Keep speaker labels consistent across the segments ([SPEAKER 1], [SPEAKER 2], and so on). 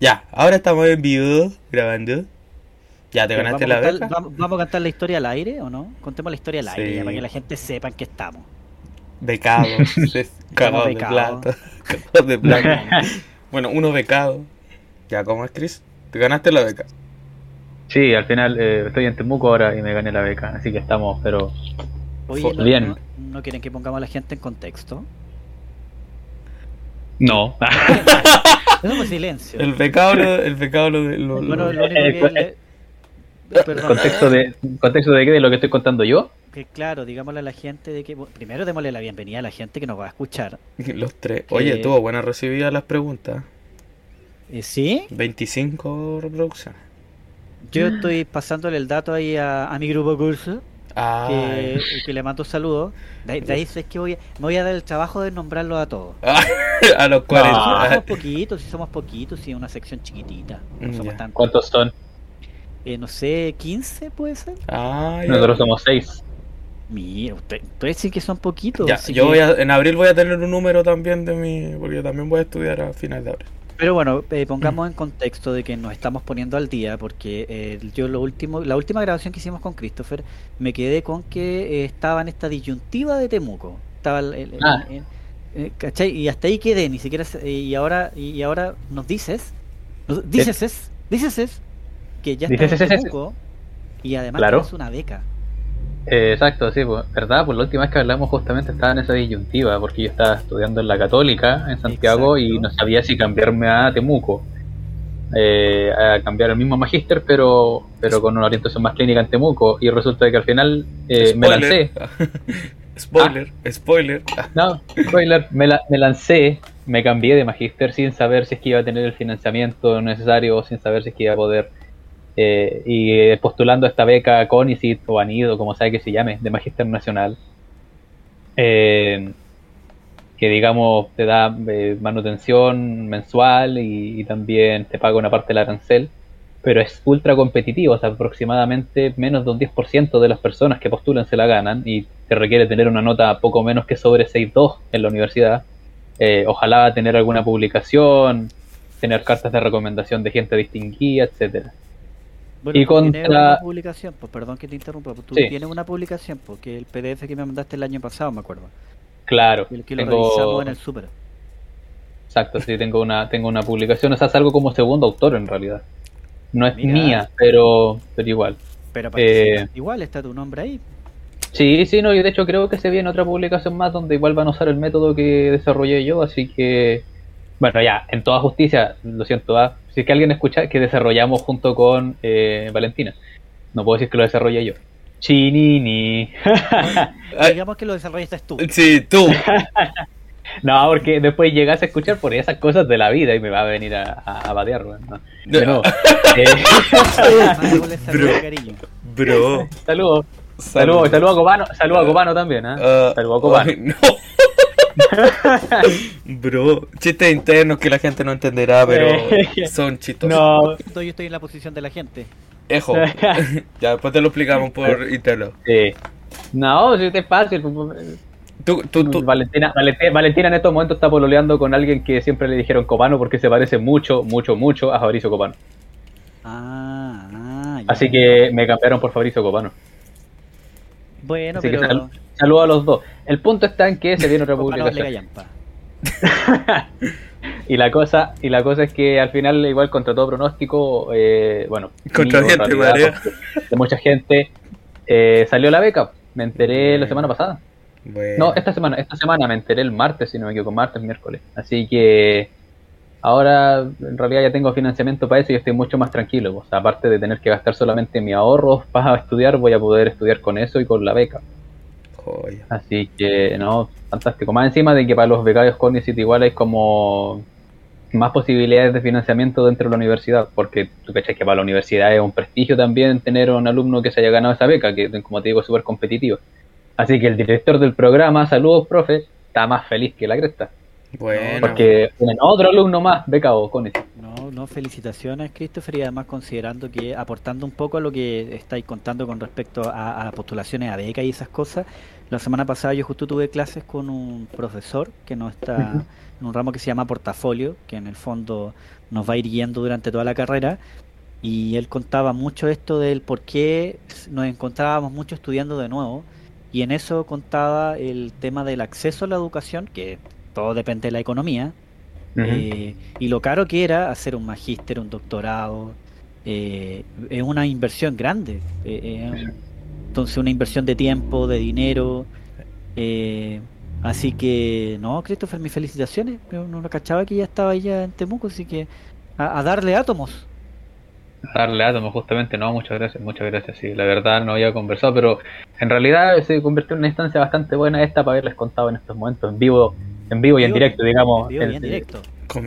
[SPEAKER 1] Ya, ahora estamos en vivo grabando. Ya, ¿te
[SPEAKER 2] Pero
[SPEAKER 1] ganaste
[SPEAKER 2] ¿vamos,
[SPEAKER 1] la beca?
[SPEAKER 2] vamos- vamos a contar la historia al aire o no? Contemos la historia al aire
[SPEAKER 1] Sí.
[SPEAKER 2] ya, para que la gente sepa en qué estamos.
[SPEAKER 1] Becado. Cagados de
[SPEAKER 2] becados.
[SPEAKER 1] plata. Cagados de plata. Bueno, uno becado. Ya, ¿cómo es, Chris? ¿Te ganaste la beca?
[SPEAKER 3] Sí, al final eh, estoy en Temuco ahora y me gané la beca, así que estamos, pero
[SPEAKER 2] Oye,
[SPEAKER 1] Fo-
[SPEAKER 2] ¿no,
[SPEAKER 3] bien.
[SPEAKER 2] no- no quieren que pongamos a la gente en contexto?
[SPEAKER 3] no.
[SPEAKER 2] Fue silencio.
[SPEAKER 1] El becado, lo- el becado lo, lo- lo-
[SPEAKER 2] Bueno, lo único que... le- Perdón,
[SPEAKER 3] ¿Contexto de, ¿Contexto de qué? ¿De lo que estoy contando yo?
[SPEAKER 2] que claro, digámosle a la gente de que... bueno, Primero démosle la bienvenida a la gente que nos va a escuchar.
[SPEAKER 1] los tres.
[SPEAKER 2] Que-
[SPEAKER 1] Oye, tuvo buena recibida las preguntas.
[SPEAKER 2] Eh, ¿Sí?
[SPEAKER 1] 25 reproducciones.
[SPEAKER 2] Yo estoy pasándole el dato ahí a, a mi grupo curso,
[SPEAKER 1] Ah,
[SPEAKER 2] que, que le mando saludos. De, ahí- de ahí es que voy a, me voy a dar el trabajo de nombrarlos a todos.
[SPEAKER 1] a los
[SPEAKER 2] Sí,
[SPEAKER 1] 40.
[SPEAKER 2] somos poquitos, si somos poquitos, si es una sección chiquitita. No
[SPEAKER 1] Mm,
[SPEAKER 2] somos
[SPEAKER 1] ya.
[SPEAKER 2] tantos.
[SPEAKER 3] ¿Cuántos son?
[SPEAKER 2] Eh, no sé, 15 puede ser.
[SPEAKER 1] Ah, ya.
[SPEAKER 3] Nosotros somos seis.
[SPEAKER 2] Mira, usted- ustedes sí que son poquitos.
[SPEAKER 1] Ya, yo
[SPEAKER 2] que-
[SPEAKER 1] voy a, en abril voy a tener un número también de mi. Porque yo también voy a estudiar a finales de abril.
[SPEAKER 2] Pero bueno, eh, pongamos en contexto de que nos estamos poniendo al día, porque eh, yo lo último, la última grabación que hicimos con Christopher, me quedé con que eh, estaba en esta disyuntiva de Temuco. Estaba el-
[SPEAKER 3] Ah.
[SPEAKER 2] el- eh, ¿cachai? Y hasta ahí quedé, ni siquiera y ahora y ahora nos dices, nos- dices es, dices es que ya estás en. Temuco y además
[SPEAKER 3] Claro.
[SPEAKER 2] tienes una beca.
[SPEAKER 3] Eh, exacto, sí, pues, verdad, pues la última vez que hablamos justamente estaba en esa disyuntiva, porque yo estaba estudiando en la Católica, en Santiago, y no sabía si cambiarme a Temuco, eh, a cambiar el mismo magíster, pero, pero con una orientación más clínica en Temuco, y resulta que al final eh, me lancé,
[SPEAKER 1] spoiler, spoiler.
[SPEAKER 3] no, spoiler, me, la- me lancé, me cambié de magíster sin saber si es que iba a tener el financiamiento necesario, sin saber si es que iba a poder, eh, y eh, postulando esta beca CONICIT o ANIDO, como sea que se llame, de magíster nacional, eh, que digamos te da eh, manutención mensual y, también te paga una parte del arancel, pero es ultra competitivo, o sea, aproximadamente menos de un 10% de las personas que postulan se la ganan y te requiere tener una nota poco menos que sobre 6.2 en la universidad. Eh, ojalá tener alguna publicación, tener cartas de recomendación de gente distinguida, etcétera.
[SPEAKER 2] Bueno,
[SPEAKER 3] Y
[SPEAKER 2] tú tienes
[SPEAKER 3] contra-
[SPEAKER 2] una publicación, pues perdón que te interrumpa, pues tú
[SPEAKER 3] Sí.
[SPEAKER 2] tienes una publicación, porque el PDF que me mandaste el año pasado, me acuerdo,
[SPEAKER 3] Claro,
[SPEAKER 2] el que lo
[SPEAKER 3] tengo-
[SPEAKER 2] revisamos en el super.
[SPEAKER 3] Exacto, sí, tengo una, tengo una publicación, o sea, salgo como segundo autor en realidad. No es
[SPEAKER 2] Mira.
[SPEAKER 3] mía, pero, pero igual.
[SPEAKER 2] Pero
[SPEAKER 3] Eh,
[SPEAKER 2] igual está tu nombre ahí.
[SPEAKER 3] Sí, sí, no, y de hecho creo que se viene otra publicación más donde igual van a usar el método que desarrollé yo, así que, bueno, ya, en toda justicia, lo siento, ¿ah? si es que alguien escucha, que desarrollamos junto con eh, Valentina. No puedo decir que lo desarrollé yo. Chinini.
[SPEAKER 2] Digamos que lo desarrollaste tú.
[SPEAKER 1] sí, tú.
[SPEAKER 3] no, porque después llegas a escuchar por esas cosas de la vida y me va a venir a, a, a batear, ¿no?
[SPEAKER 1] No.
[SPEAKER 3] Nuevo. Eh,
[SPEAKER 1] Bro. Bro.
[SPEAKER 3] Saludos. Saludos, saludos a Copano, saludos a Copano también, ¿ah?
[SPEAKER 1] Ah,
[SPEAKER 3] Saludos a Copano.
[SPEAKER 1] ay, no. Bro, chistes internos que la gente no entenderá, pero son chistosos.
[SPEAKER 3] No,
[SPEAKER 2] Yo estoy en la posición de la gente.
[SPEAKER 1] Ejo. ya, después te lo explicamos por interno.
[SPEAKER 3] sí. No, si es fácil.
[SPEAKER 1] Tú, tú, tú.
[SPEAKER 3] Valentina, Valentina, Valentina en estos momentos está pololeando con alguien que siempre le dijeron Copano porque se parece mucho, mucho, mucho a Fabricio Copano.
[SPEAKER 2] Ah, ah, ya.
[SPEAKER 3] Así que me cambiaron por Fabricio Copano.
[SPEAKER 2] Bueno,
[SPEAKER 3] Así
[SPEAKER 2] pero.
[SPEAKER 3] Saludos a los dos. El punto está en que se viene otra publicación. Y la cosa, y la cosa es que al final, igual contra todo pronóstico, eh, bueno,
[SPEAKER 1] Contra gente,
[SPEAKER 3] realidad,
[SPEAKER 1] María.
[SPEAKER 3] de mucha gente, eh, salió la beca. Me enteré la semana pasada.
[SPEAKER 1] Bueno.
[SPEAKER 3] No, esta semana, esta semana me enteré el martes, si no me equivoco, martes, miércoles. Así que ahora en realidad ya tengo financiamiento para eso y estoy mucho más tranquilo. O sea, aparte de tener que gastar solamente mi ahorro para estudiar, voy a poder estudiar con eso y con la beca. Así que, no, fantástico. Más encima de que para los becarios Cognizant igual hay como más posibilidades de financiamiento dentro de la universidad, porque tú cachas que para la universidad es un prestigio también tener un alumno que se haya ganado esa beca, que como te digo es súper competitivo. Así que el director del programa, saludos profe, está más feliz que la cresta,
[SPEAKER 1] Bueno.
[SPEAKER 3] porque tienen otro alumno más becado Cognizant.
[SPEAKER 2] No, no, felicitaciones, Christopher, y además considerando que aportando un poco a lo que estáis contando con respecto a, a postulaciones a beca y esas cosas, la semana pasada yo justo tuve clases con un profesor que no está en un ramo que se llama portafolio, que en el fondo nos va a ir guiando durante toda la carrera, y él contaba mucho esto del por qué nos encontrábamos mucho estudiando de nuevo, y en eso contaba el tema del acceso a la educación, que todo depende de la economía, eh, y lo caro que era hacer un magíster, un doctorado, eh, es una inversión grande. Eh, entonces, una inversión de tiempo, de dinero. así que, no, Christopher, mis felicitaciones. No cachaba que ya estaba ya en Temuco, así que a, darle átomos.
[SPEAKER 3] A darle átomos, justamente, no, muchas gracias, muchas gracias. Sí, la verdad no había conversado, pero en realidad se convirtió en una instancia bastante buena esta para haberles contado en estos momentos en vivo en vivo y en directo, digamos.
[SPEAKER 2] en, directo.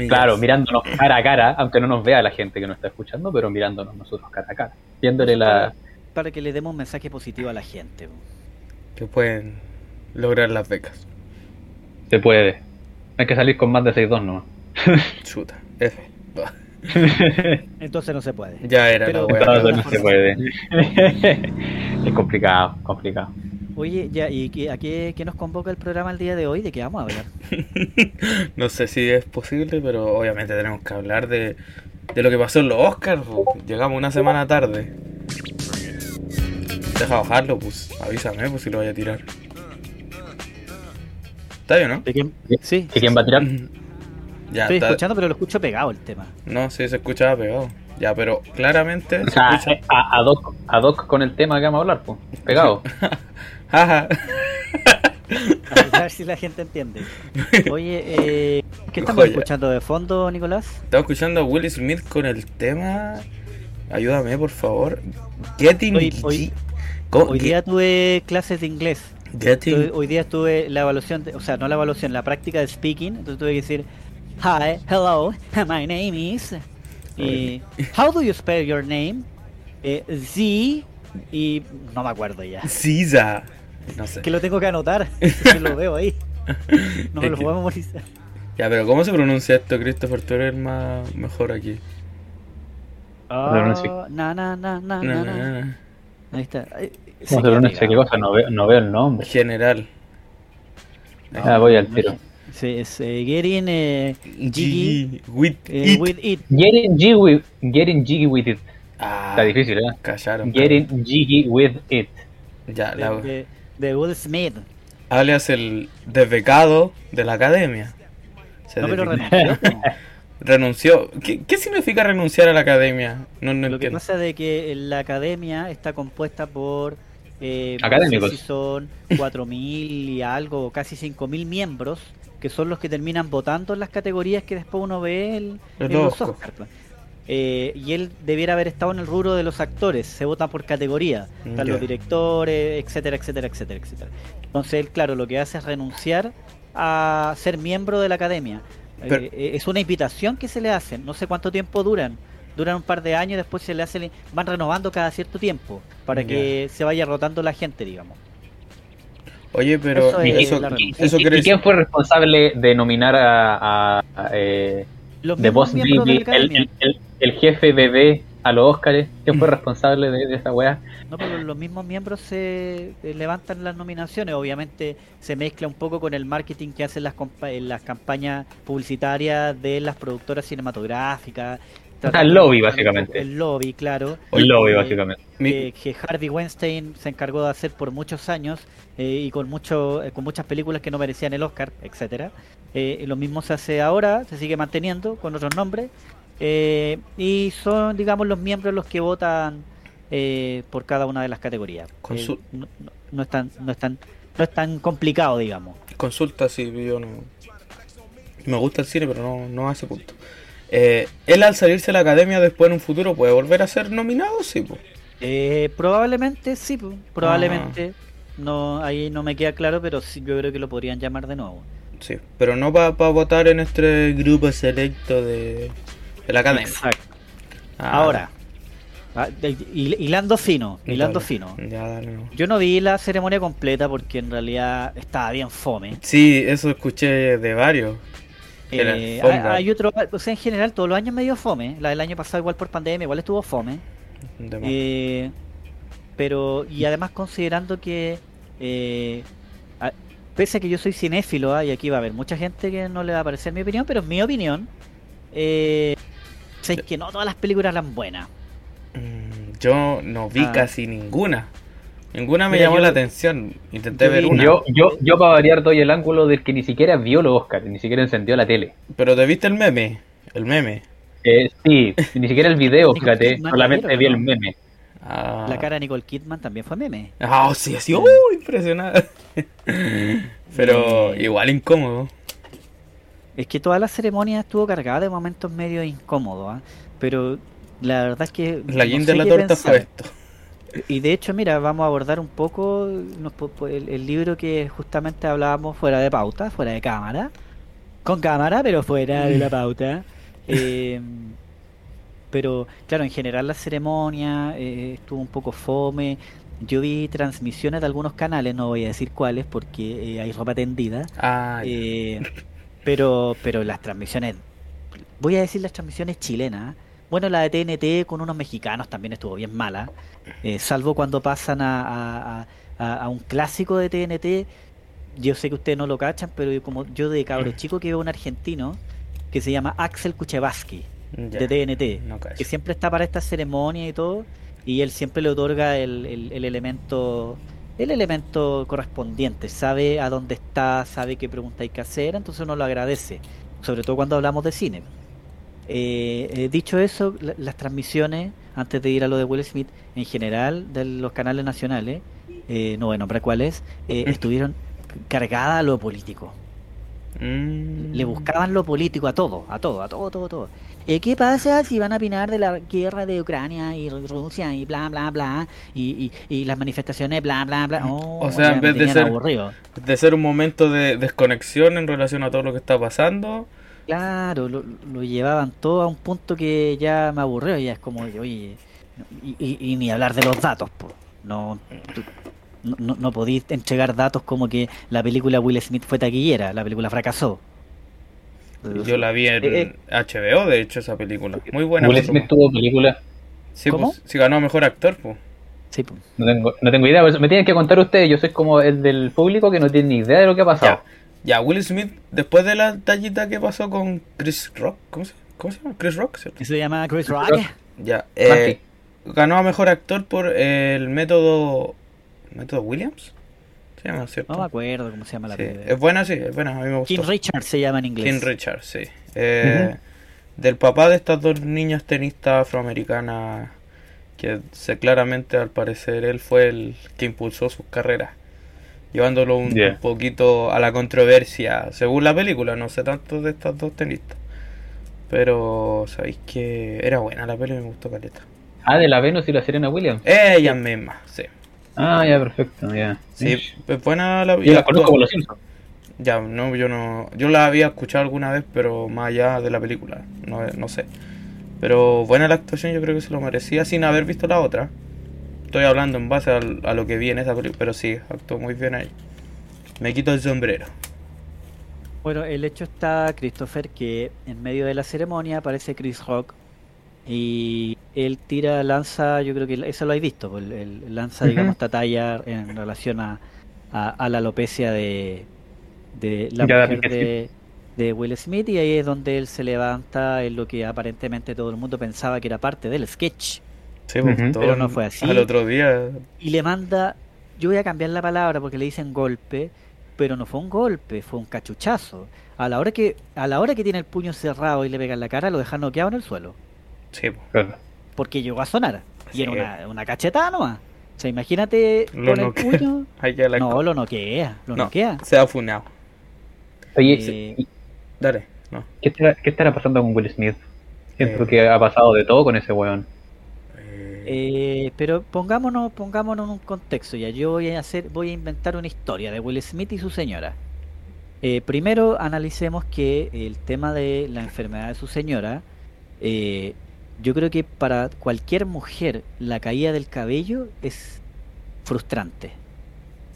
[SPEAKER 3] Claro, mirándonos cara a cara, aunque no nos vea la gente que nos está escuchando, pero mirándonos nosotros cara a cara. Viéndole la.
[SPEAKER 2] Para, que le demos un mensaje positivo a la gente.
[SPEAKER 1] Que pueden lograr las becas.
[SPEAKER 3] Se puede. Hay que salir con más de 6-2 nomás.
[SPEAKER 1] Chuta, F.
[SPEAKER 2] Entonces no se puede.
[SPEAKER 1] Ya era
[SPEAKER 3] la Entonces no se puede. es complicado, complicado.
[SPEAKER 2] Oye, ya, ¿y a qué, nos convoca el programa el día de hoy? ¿De qué vamos a hablar?
[SPEAKER 1] no sé si es posible, pero obviamente tenemos que hablar de, de lo que pasó en los Oscars. Llegamos una semana tarde. Deja bajarlo, pues. Avísame, pues si lo voy a tirar. ¿Está bien, no?
[SPEAKER 2] ¿De quién?
[SPEAKER 3] Sí. ¿De quién va a tirar?
[SPEAKER 2] ya, Estoy escuchando, pero lo escucho pegado el tema.
[SPEAKER 1] No, sí, se escuchaba pegado. Ya, pero claramente.
[SPEAKER 3] O sea, escucha... a, a, doc, con el tema que vamos a hablar, pues. Pegado.
[SPEAKER 2] a ver si la gente entiende. Oye, eh, ¿qué estamos escuchando de fondo, Nicolás?
[SPEAKER 1] Estamos escuchando a Will Smith con el tema. Ayúdame, por favor. Getting.
[SPEAKER 2] Hoy, hoy, día tuve clases de inglés. Getting. Hoy, día tuve la evaluación, o sea, no la evaluación, la práctica de speaking. Entonces tuve que decir: Hi, hello, my name is. Y, How do you spell your name? Eh, Z. Y no me acuerdo ya.
[SPEAKER 1] Ziza. No sé.
[SPEAKER 2] Que lo tengo que anotar. que lo veo ahí. No me lo puedo memorizar.
[SPEAKER 1] Ya, pero ¿cómo se pronuncia esto, Christopher? Tú eres más mejor aquí.
[SPEAKER 2] Oh, na, na, na, na, na, Ahí está.
[SPEAKER 3] ¿Cómo se pronuncia? ¿Qué cosa? No veo, no veo el nombre.
[SPEAKER 1] General.
[SPEAKER 3] Ah, voy al tiro.
[SPEAKER 2] Sí, es eh, Getting eh, Jiggy
[SPEAKER 1] with, eh,
[SPEAKER 2] with, it.
[SPEAKER 3] Getting Jiggy with, getting jiggy with it. Ah, Está difícil, ¿eh?
[SPEAKER 1] Callaron.
[SPEAKER 3] Getting Jiggy with it.
[SPEAKER 1] Ya, la...
[SPEAKER 2] de, de Will Smith.
[SPEAKER 1] alias el desbecado de la academia.
[SPEAKER 2] no, pero renunció.
[SPEAKER 1] renunció. ¿Qué, ¿Qué, significa renunciar a la academia? No, no
[SPEAKER 2] Lo que pasa es que la academia está compuesta por
[SPEAKER 3] eh, académicos.
[SPEAKER 2] No sé si son 4.000 y algo, casi 5.000 miembros, que son los que terminan votando en las categorías que después uno ve en, los Oscars. Eh, y él debiera haber estado en el rubro de los actores, se votan por categoría, están los directores, etcétera, etcétera, etcétera, etcétera. Entonces él, claro, lo que hace es renunciar a ser miembro de la academia. Eh, eh, es una invitación que se le hace, no sé cuánto tiempo duran, duran un par de años, después se le hace, van renovando cada cierto tiempo para que se vaya rotando la gente, digamos.
[SPEAKER 1] Oye, pero
[SPEAKER 3] eso, ¿Y, quién fue responsable de nominar a, de Boss Baby, el, el, el, jefe bebé a los Oscars, ¿quién fue responsable de, esa weá?
[SPEAKER 2] No, pero los mismos miembros se eh, levantan las nominaciones, obviamente se mezcla un poco con el marketing que hacen las, las campañas publicitarias de las productoras cinematográficas.
[SPEAKER 3] El lobby, básicamente.
[SPEAKER 2] El lobby, claro.
[SPEAKER 3] El lobby, básicamente.
[SPEAKER 2] que Harvey Weinstein se encargó de hacer por muchos años eh, y con, mucho, eh, con muchas películas que no merecían el Oscar, etcétera. Eh, lo mismo se hace ahora, se sigue manteniendo con otros nombres. Eh, y son, digamos, los miembros los que votan eh, por cada una de las categorías. No, no, es tan, no, es tan, no es tan complicado, digamos.
[SPEAKER 1] Consulta, sí, yo no. Me gusta el cine, pero no, no a ese punto. ¿Él al salirse de la academia después en un futuro puede volver a ser nominado? Sí,
[SPEAKER 2] probablemente sí, probablemente. Ah. No, ahí no me queda claro, pero sí, yo creo que lo podrían llamar de nuevo.
[SPEAKER 1] Sí, pero no para votar en este grupo selecto de, la academia. Exacto.
[SPEAKER 2] Ah. Ahora, ah, hilando fino, hilando fino. Yo no vi la ceremonia completa porque en realidad estaba bien fome.
[SPEAKER 1] Sí, eso escuché de varios.
[SPEAKER 2] Eh, hay, otro, o sea, en general todos los años medio fome. La del año pasado igual por pandemia, igual estuvo fome. Eh, pero, y además considerando que, eh, a- pese a que yo soy cinéfilo, ah, y aquí va a haber mucha gente que no le va a parecer mi opinión, pero en mi opinión, eh, que no todas las películas eran buenas.
[SPEAKER 1] Mm, Yo no vi
[SPEAKER 2] Ah.
[SPEAKER 1] casi ninguna. Ninguna me
[SPEAKER 2] Mira,
[SPEAKER 1] llamó
[SPEAKER 2] yo-
[SPEAKER 1] la atención. Intenté
[SPEAKER 2] yo
[SPEAKER 1] ver una.
[SPEAKER 3] Yo, yo, yo para variar doy el ángulo del que ni siquiera vio los Oscars, ni siquiera encendió la tele.
[SPEAKER 1] Pero te viste el meme. El meme.
[SPEAKER 3] Eh, sí, ni siquiera el video, fíjate, solamente
[SPEAKER 2] la
[SPEAKER 3] vi el
[SPEAKER 2] ¿no?
[SPEAKER 3] meme.
[SPEAKER 1] Ah.
[SPEAKER 2] La cara de Nicole Kidman también fue meme.
[SPEAKER 1] Ah, sí, así. ¡Uh! Impresionante. Pero
[SPEAKER 2] Eh.
[SPEAKER 1] igual incómodo.
[SPEAKER 2] Es que toda la ceremonia estuvo cargada de momentos medio incómodos, ¿ah? pero la verdad es que...
[SPEAKER 1] La
[SPEAKER 2] no
[SPEAKER 1] guinda
[SPEAKER 2] sé
[SPEAKER 1] de la torta
[SPEAKER 2] pensar.
[SPEAKER 1] fue esto.
[SPEAKER 2] Y de hecho, mira, vamos a abordar un poco el, el libro que justamente hablábamos fuera de pauta, fuera de cámara. Con cámara, pero fuera de la pauta. Eh, pero, claro, en general la ceremonia eh, estuvo un poco fome. Yo vi transmisiones de algunos canales, no voy a decir cuáles porque eh, hay ropa tendida.
[SPEAKER 1] Ah.
[SPEAKER 2] Eh, pero, pero las transmisiones, voy a decir las transmisiones chilenas. Bueno, la de TNT con unos mexicanos también estuvo bien mala. eh, salvo cuando pasan a, a- a- a- a un clásico de TNT. Yo sé que ustedes no lo cachan, pero yo como yo de cabro chico que veo un argentino que se llama Axel Kuchevaski de TNT,
[SPEAKER 1] No
[SPEAKER 2] que siempre está para esta ceremonia y todo, y él siempre le otorga el, el- el elemento el elemento correspondiente, sabe a dónde está, sabe qué pregunta hay que hacer, entonces uno lo agradece, sobre todo cuando hablamos de cine. Eh, eh, dicho eso, la- las transmisiones, antes de ir a lo de Will Smith, en general de los canales nacionales, eh, no voy a nombrar cuáles, eh, estuvieron cargadas a lo político.
[SPEAKER 1] Mm.
[SPEAKER 2] Le buscaban lo político a todo, a todo, a todo, todo, todo. ¿Qué pasa si van a opinar de la guerra de Ucrania y Rusia y bla, bla, bla? Y, y, y las manifestaciones, bla, bla, bla. Oh,
[SPEAKER 1] O sea, en vez de
[SPEAKER 2] tenían
[SPEAKER 1] ser-
[SPEAKER 2] aburrido.
[SPEAKER 1] De ser un momento de desconexión en relación a todo lo que está pasando.
[SPEAKER 2] Claro, lo, lo llevaban todo a un punto que ya me aburrió. Ya es como, oye, y, y- y ni hablar de los datos, po. No, tú- no, no, podís entregar datos como que la película Will Smith fue taquillera, la película fracasó.
[SPEAKER 1] Yo la vi en
[SPEAKER 2] Eh,
[SPEAKER 1] HBO, de hecho, esa película. Muy buena.
[SPEAKER 3] Will Smith tuvo película,
[SPEAKER 1] Sí,
[SPEAKER 2] ¿Cómo?
[SPEAKER 1] pues, sí ganó mejor actor, pues.
[SPEAKER 2] Sí,
[SPEAKER 3] no tengo, no tengo idea, pues, me tienen que contar ustedes, yo soy como el del público que no tiene ni idea de lo que ha pasado.
[SPEAKER 1] Ya. Ya, Will Smith, después de la tallita que pasó con Chris Rock, ¿cómo se, cómo se llama? Chris Rock, ¿cierto?
[SPEAKER 2] Se llama Chris Rock.
[SPEAKER 1] Ya, eh, ganó a mejor actor por el método. ¿Método Williams? Se llama, ¿cierto?
[SPEAKER 2] No me acuerdo cómo se llama la
[SPEAKER 1] Sí,
[SPEAKER 2] película.
[SPEAKER 1] Es buena, sí, es buena, a mí me gustó.
[SPEAKER 2] King Richard se llama en inglés.
[SPEAKER 1] King Richard, sí. Eh, Del papá de estas dos niñas tenistas afroamericanas, que se, claramente al parecer él fue el que impulsó sus carreras, llevándolo un,
[SPEAKER 3] Yeah.
[SPEAKER 1] un poquito a la controversia, según la película, no sé tanto de estas dos tenistas. Pero sabéis que era buena la película y me gustó caleta.
[SPEAKER 3] Ah, de la Venus y la Serena Williams.
[SPEAKER 1] Ellas mismas, sí.
[SPEAKER 3] Ah, ya, perfecto, ya.
[SPEAKER 1] Sí, es buena la
[SPEAKER 3] Yo la conozco por los Simpsons.
[SPEAKER 1] Ya, no, yo no. Yo la había escuchado alguna vez, pero más allá de la película. No, no sé. Pero buena la actuación, yo creo que se lo merecía sin haber visto la otra. Estoy hablando en base a, lo que vi en esa película, pero sí, actuó muy bien ahí. Me quito el sombrero.
[SPEAKER 2] Bueno, el hecho está, Christopher, que en medio de la ceremonia aparece Chris Rock y él tira, lanza, yo creo que eso lo habéis visto, pues, él lanza, digamos, esta talla en relación a, a, a la alopecia de, de la
[SPEAKER 3] Ya,
[SPEAKER 2] mujer de, de Will Smith y ahí es donde él se levanta en lo que aparentemente todo el mundo pensaba que era parte del sketch.
[SPEAKER 1] Sí, pues,
[SPEAKER 2] Pero no
[SPEAKER 1] el-
[SPEAKER 2] fue así.
[SPEAKER 1] Al otro día.
[SPEAKER 2] y le manda, yo voy a cambiar la palabra porque le dicen golpe, pero no fue un golpe, fue un cachuchazo. A la hora que, a la hora que tiene el puño cerrado y le pega en la cara, lo deja noqueado en el suelo.
[SPEAKER 1] Sí, pues.
[SPEAKER 3] Claro.
[SPEAKER 2] Porque llegó a sonar. Y era una, una cachetada nomás. O sea, imagínate
[SPEAKER 1] Lo
[SPEAKER 2] con el
[SPEAKER 1] noquea.
[SPEAKER 2] puño.
[SPEAKER 1] Ya la
[SPEAKER 2] No, lo noquea, lo
[SPEAKER 1] No,
[SPEAKER 2] noquea.
[SPEAKER 1] se ha funado.
[SPEAKER 3] Oye,
[SPEAKER 2] Eh,
[SPEAKER 3] ¿y
[SPEAKER 1] Dale, no.
[SPEAKER 3] ¿qué estará, qué estará pasando con Will Smith? Siento
[SPEAKER 1] Eh.
[SPEAKER 3] que ha pasado de todo con ese weón.
[SPEAKER 1] Eh,
[SPEAKER 2] pero pongámonos, pongámonos en un contexto ya. Yo voy a hacer, voy a inventar una historia de Will Smith y su señora. Eh, primero analicemos que el tema de la enfermedad de su señora, eh, yo creo que para cualquier mujer la caída del cabello es frustrante.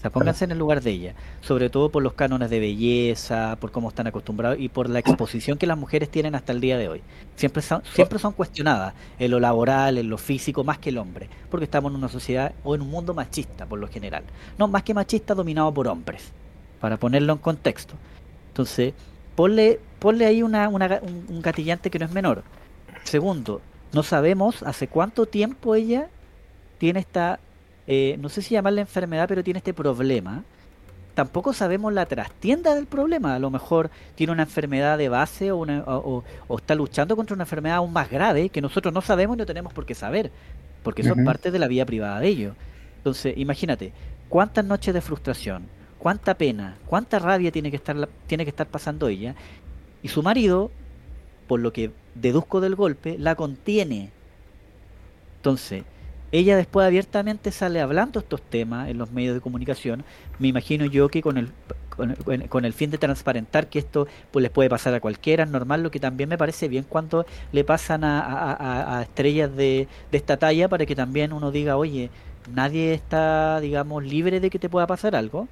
[SPEAKER 2] Pónganse en el lugar de ella, sobre todo por los cánones de belleza, por cómo están acostumbrados y por la exposición que las mujeres tienen hasta el día de hoy. Siempre son, siempre son cuestionadas en lo laboral, en lo físico, más que el hombre, porque estamos en una sociedad o en un mundo machista por lo general. No, más que machista, dominado por hombres, para ponerlo en contexto. Entonces, ponle, ponle ahí una, una- un, un gatillante que no es menor. Segundo, no sabemos hace cuánto tiempo ella tiene esta, eh, no sé si llamarla enfermedad, pero tiene este problema. Tampoco sabemos la trastienda del problema. A lo mejor tiene una enfermedad de base o, una- o- o- o está luchando contra una enfermedad aún más grave que nosotros no sabemos y no tenemos por qué saber, porque
[SPEAKER 3] Ujú.
[SPEAKER 2] parte de la vida privada de ellos. Entonces, imagínate, cuántas noches de frustración, cuánta pena, cuánta rabia tiene que estar, tiene que estar pasando ella. Y su marido, por lo que deduzco del golpe, la contiene. Entonces, ella después abiertamente sale hablando estos temas en los medios de comunicación. Me imagino yo que con el, con, con- el fin de transparentar que esto pues les puede pasar a cualquiera, es normal, lo que también me parece bien cuando le pasan a, a- estrellas de, de esta talla para que también uno diga, oye, nadie está, digamos, libre de que te pueda pasar algo.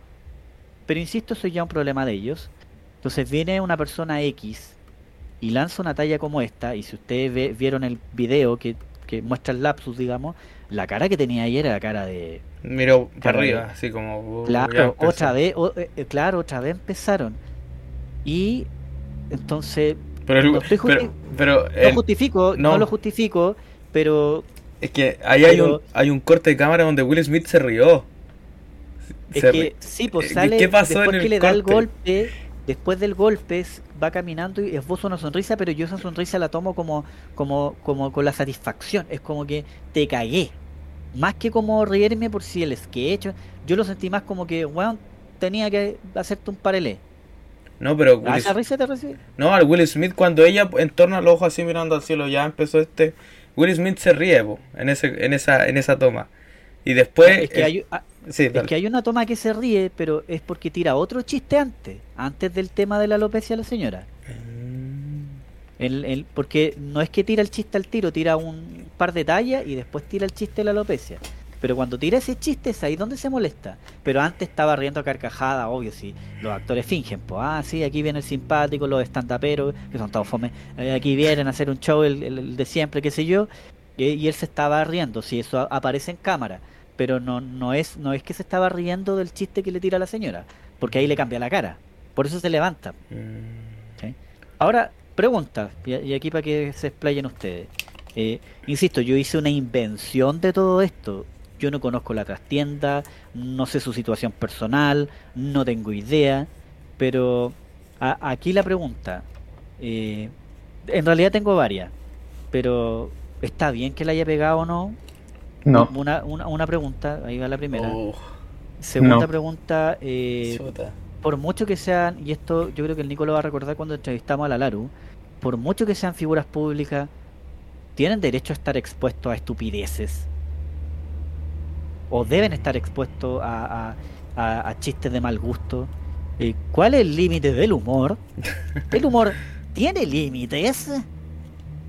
[SPEAKER 2] Pero insisto, eso es ya un problema de ellos. Entonces viene una persona X y lanza una talla como esta, y si ustedes ve- vieron el video que, que muestra el lapsus, digamos, la cara que tenía ayer era la cara de...
[SPEAKER 1] Miro para arriba, así como. uh,
[SPEAKER 2] Claro, otra vez, o- eh, eh, claro, otra vez empezaron. Y entonces,
[SPEAKER 1] Pero, el-
[SPEAKER 2] no estoy justi-
[SPEAKER 1] pero,
[SPEAKER 2] no justifico, no.
[SPEAKER 1] no.
[SPEAKER 2] lo justifico, pero
[SPEAKER 1] es que ahí hay un, hay un corte de cámara donde Will Smith se rió.
[SPEAKER 2] es
[SPEAKER 1] Se
[SPEAKER 2] que
[SPEAKER 1] ri-
[SPEAKER 2] sí, pues
[SPEAKER 1] ¿Qué-
[SPEAKER 2] sale
[SPEAKER 1] qué pasó
[SPEAKER 2] después
[SPEAKER 1] en el
[SPEAKER 2] que le da el
[SPEAKER 1] corte?
[SPEAKER 2] golpe, después del golpe va caminando y esboza una sonrisa, pero yo esa sonrisa la tomo como, como, como con la satisfacción, es como que te cagué. Más que como reírme por si el sketch, yo lo sentí más como que, weón, tenía que hacerte un parelé.
[SPEAKER 1] No, pero
[SPEAKER 2] ¿A
[SPEAKER 1] Will
[SPEAKER 2] Ah, esa
[SPEAKER 1] Smith-
[SPEAKER 2] risa te recibí?
[SPEAKER 1] no, al Will Smith cuando ella entorna los ojos así mirando al cielo, ya empezó este. Will Smith se ríe po, en ese, en esa, en esa toma. Y después.
[SPEAKER 2] es que
[SPEAKER 1] eh,
[SPEAKER 2] hay, ah,
[SPEAKER 1] sí,
[SPEAKER 2] Es que hay una toma que se ríe, pero es porque tira otro chiste antes, antes del tema de la alopecia de la señora.
[SPEAKER 1] Mm.
[SPEAKER 2] El, el- porque no es que tira el chiste al tiro, tira un par de tallas y después tira el chiste de la alopecia. Pero cuando tira ese chiste es ahí donde se molesta. Pero antes estaba riendo a carcajada, obvio, sí. Los actores fingen, pues, ah, sí, aquí viene el simpático, los estandaperos, que son todos fome, eh, aquí vienen a hacer un show el, de siempre, qué sé yo. Y, y él se estaba riendo, sí, eso a- aparece en cámara. Pero no, no, es, no es que se estaba riendo del chiste que le tira a la señora, porque ahí le cambia la cara. Por eso se levanta.
[SPEAKER 1] Mm.
[SPEAKER 2] ¿sí? Ahora, pregunta, y, y aquí para que se explayen ustedes. Eh, insisto, yo hice una invención de todo esto. Yo no conozco la trastienda, no sé su situación personal, no tengo idea, pero a- aquí la pregunta, eh, en realidad tengo varias, pero ¿está bien que la haya pegado o no?
[SPEAKER 3] No.
[SPEAKER 2] Una, una, una pregunta, ahí va la primera.
[SPEAKER 1] Oh,
[SPEAKER 2] Segunda
[SPEAKER 3] No.
[SPEAKER 2] pregunta, eh, por mucho que sean, y esto yo creo que el Nico lo va a recordar cuando entrevistamos a la Laru, por mucho que sean figuras públicas, tienen derecho a estar expuestos a estupideces. O deben estar expuestos a, a- a- a chistes de mal gusto. Eh, ¿Cuál es el límite del humor? ¿El humor tiene límites?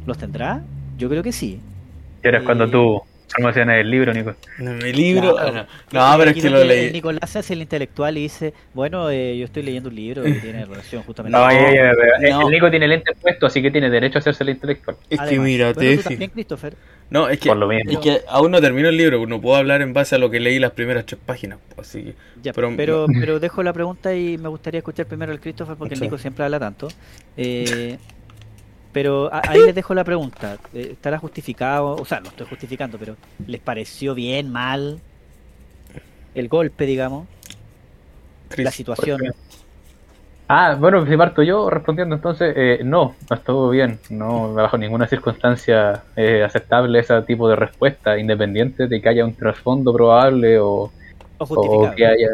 [SPEAKER 2] ¿Los tendrá? Yo creo que sí.
[SPEAKER 3] Y ahora es cuando
[SPEAKER 2] Eh,
[SPEAKER 3] tú promocionas el libro, Nico.
[SPEAKER 1] Mi libro.
[SPEAKER 2] Claro.
[SPEAKER 1] No, pero es que lo leí.
[SPEAKER 2] el Nicolás hace el intelectual y dice, bueno, eh, yo estoy leyendo un libro que tiene relación justamente
[SPEAKER 3] No, ya, ya,
[SPEAKER 2] no.
[SPEAKER 3] el Nico tiene lente puesto, así que tiene derecho a hacerse el intelectual.
[SPEAKER 1] Es que mira,
[SPEAKER 2] bueno, tú también, Christopher.
[SPEAKER 1] No, es que,
[SPEAKER 3] Por lo mismo.
[SPEAKER 1] es que aún no termino el libro, no puedo hablar en base a lo que leí las primeras tres páginas. Así que,
[SPEAKER 2] Ya,
[SPEAKER 1] Pero-
[SPEAKER 2] pero, pero, dejo la pregunta y me gustaría escuchar primero al Christopher porque el. Nico siempre habla tanto. Eh, pero ahí les dejo la pregunta. Eh, ¿Estará justificado? O sea, no estoy justificando, pero ¿les pareció bien, mal el golpe, digamos?
[SPEAKER 1] Chris,
[SPEAKER 2] La situación.
[SPEAKER 3] Ah, bueno, si parto yo respondiendo entonces, eh, no, no estuvo bien, no bajo ninguna circunstancia es aceptable ese tipo de respuesta, independiente de que haya un trasfondo probable o,
[SPEAKER 2] O
[SPEAKER 3] o que haya...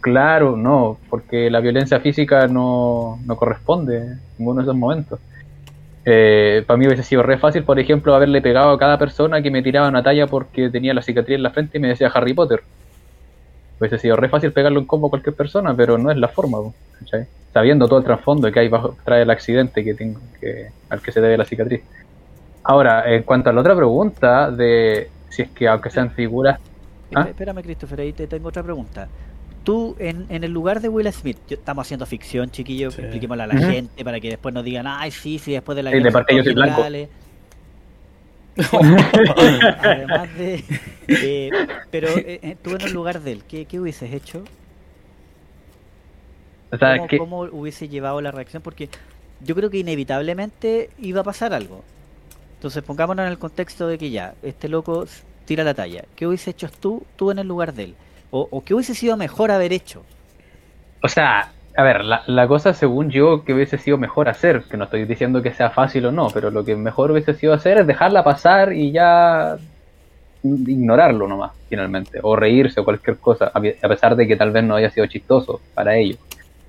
[SPEAKER 3] Claro, no, porque la violencia física no, no corresponde en ninguno de esos momentos. Eh, para mí hubiese sido re fácil, por ejemplo, haberle pegado a cada persona que me tiraba una talla porque tenía la cicatriz en la frente y me decía Harry Potter. Hubiese sido re fácil pegarle un combo a cualquier persona, pero no es la forma, sabiendo todo el trasfondo que hay bajo trae el accidente que tengo que al que se debe la cicatriz. Ahora, en cuanto a la otra pregunta de si es que aunque sean figuras,
[SPEAKER 2] Esp-
[SPEAKER 3] ¿Ah?
[SPEAKER 2] Espérame, Christopher, ahí te tengo otra pregunta. Tú en, en el lugar de Will Smith, yo- estamos haciendo ficción, chiquillos,
[SPEAKER 1] Sí.
[SPEAKER 2] expliquémosle a la gente para que después nos digan, ay, sí, sí, después de la
[SPEAKER 3] Sí, de
[SPEAKER 2] guerra
[SPEAKER 3] parte yo soy
[SPEAKER 2] son
[SPEAKER 3] blanco.
[SPEAKER 2] generales". Además de. eh, pero eh, eh, tú en el lugar de él, ¿qué, qué hubieses hecho?
[SPEAKER 3] O sea,
[SPEAKER 2] ¿Cómo,
[SPEAKER 3] que,
[SPEAKER 2] cómo hubiese llevado la reacción? Porque yo creo que inevitablemente iba a pasar algo. Entonces pongámonos en el contexto de que ya, este loco tira la talla. ¿Qué hubiese hecho tú, tú en el lugar de él? O, o qué hubiese sido mejor haber hecho?
[SPEAKER 3] o sea, a ver, la, la cosa según yo que hubiese sido mejor hacer, que no estoy diciendo que sea fácil o no, pero lo que mejor hubiese sido hacer es dejarla pasar y ya ignorarlo nomás, finalmente, o reírse o cualquier cosa, a pe- a pesar de que tal vez no haya sido chistoso para ellos.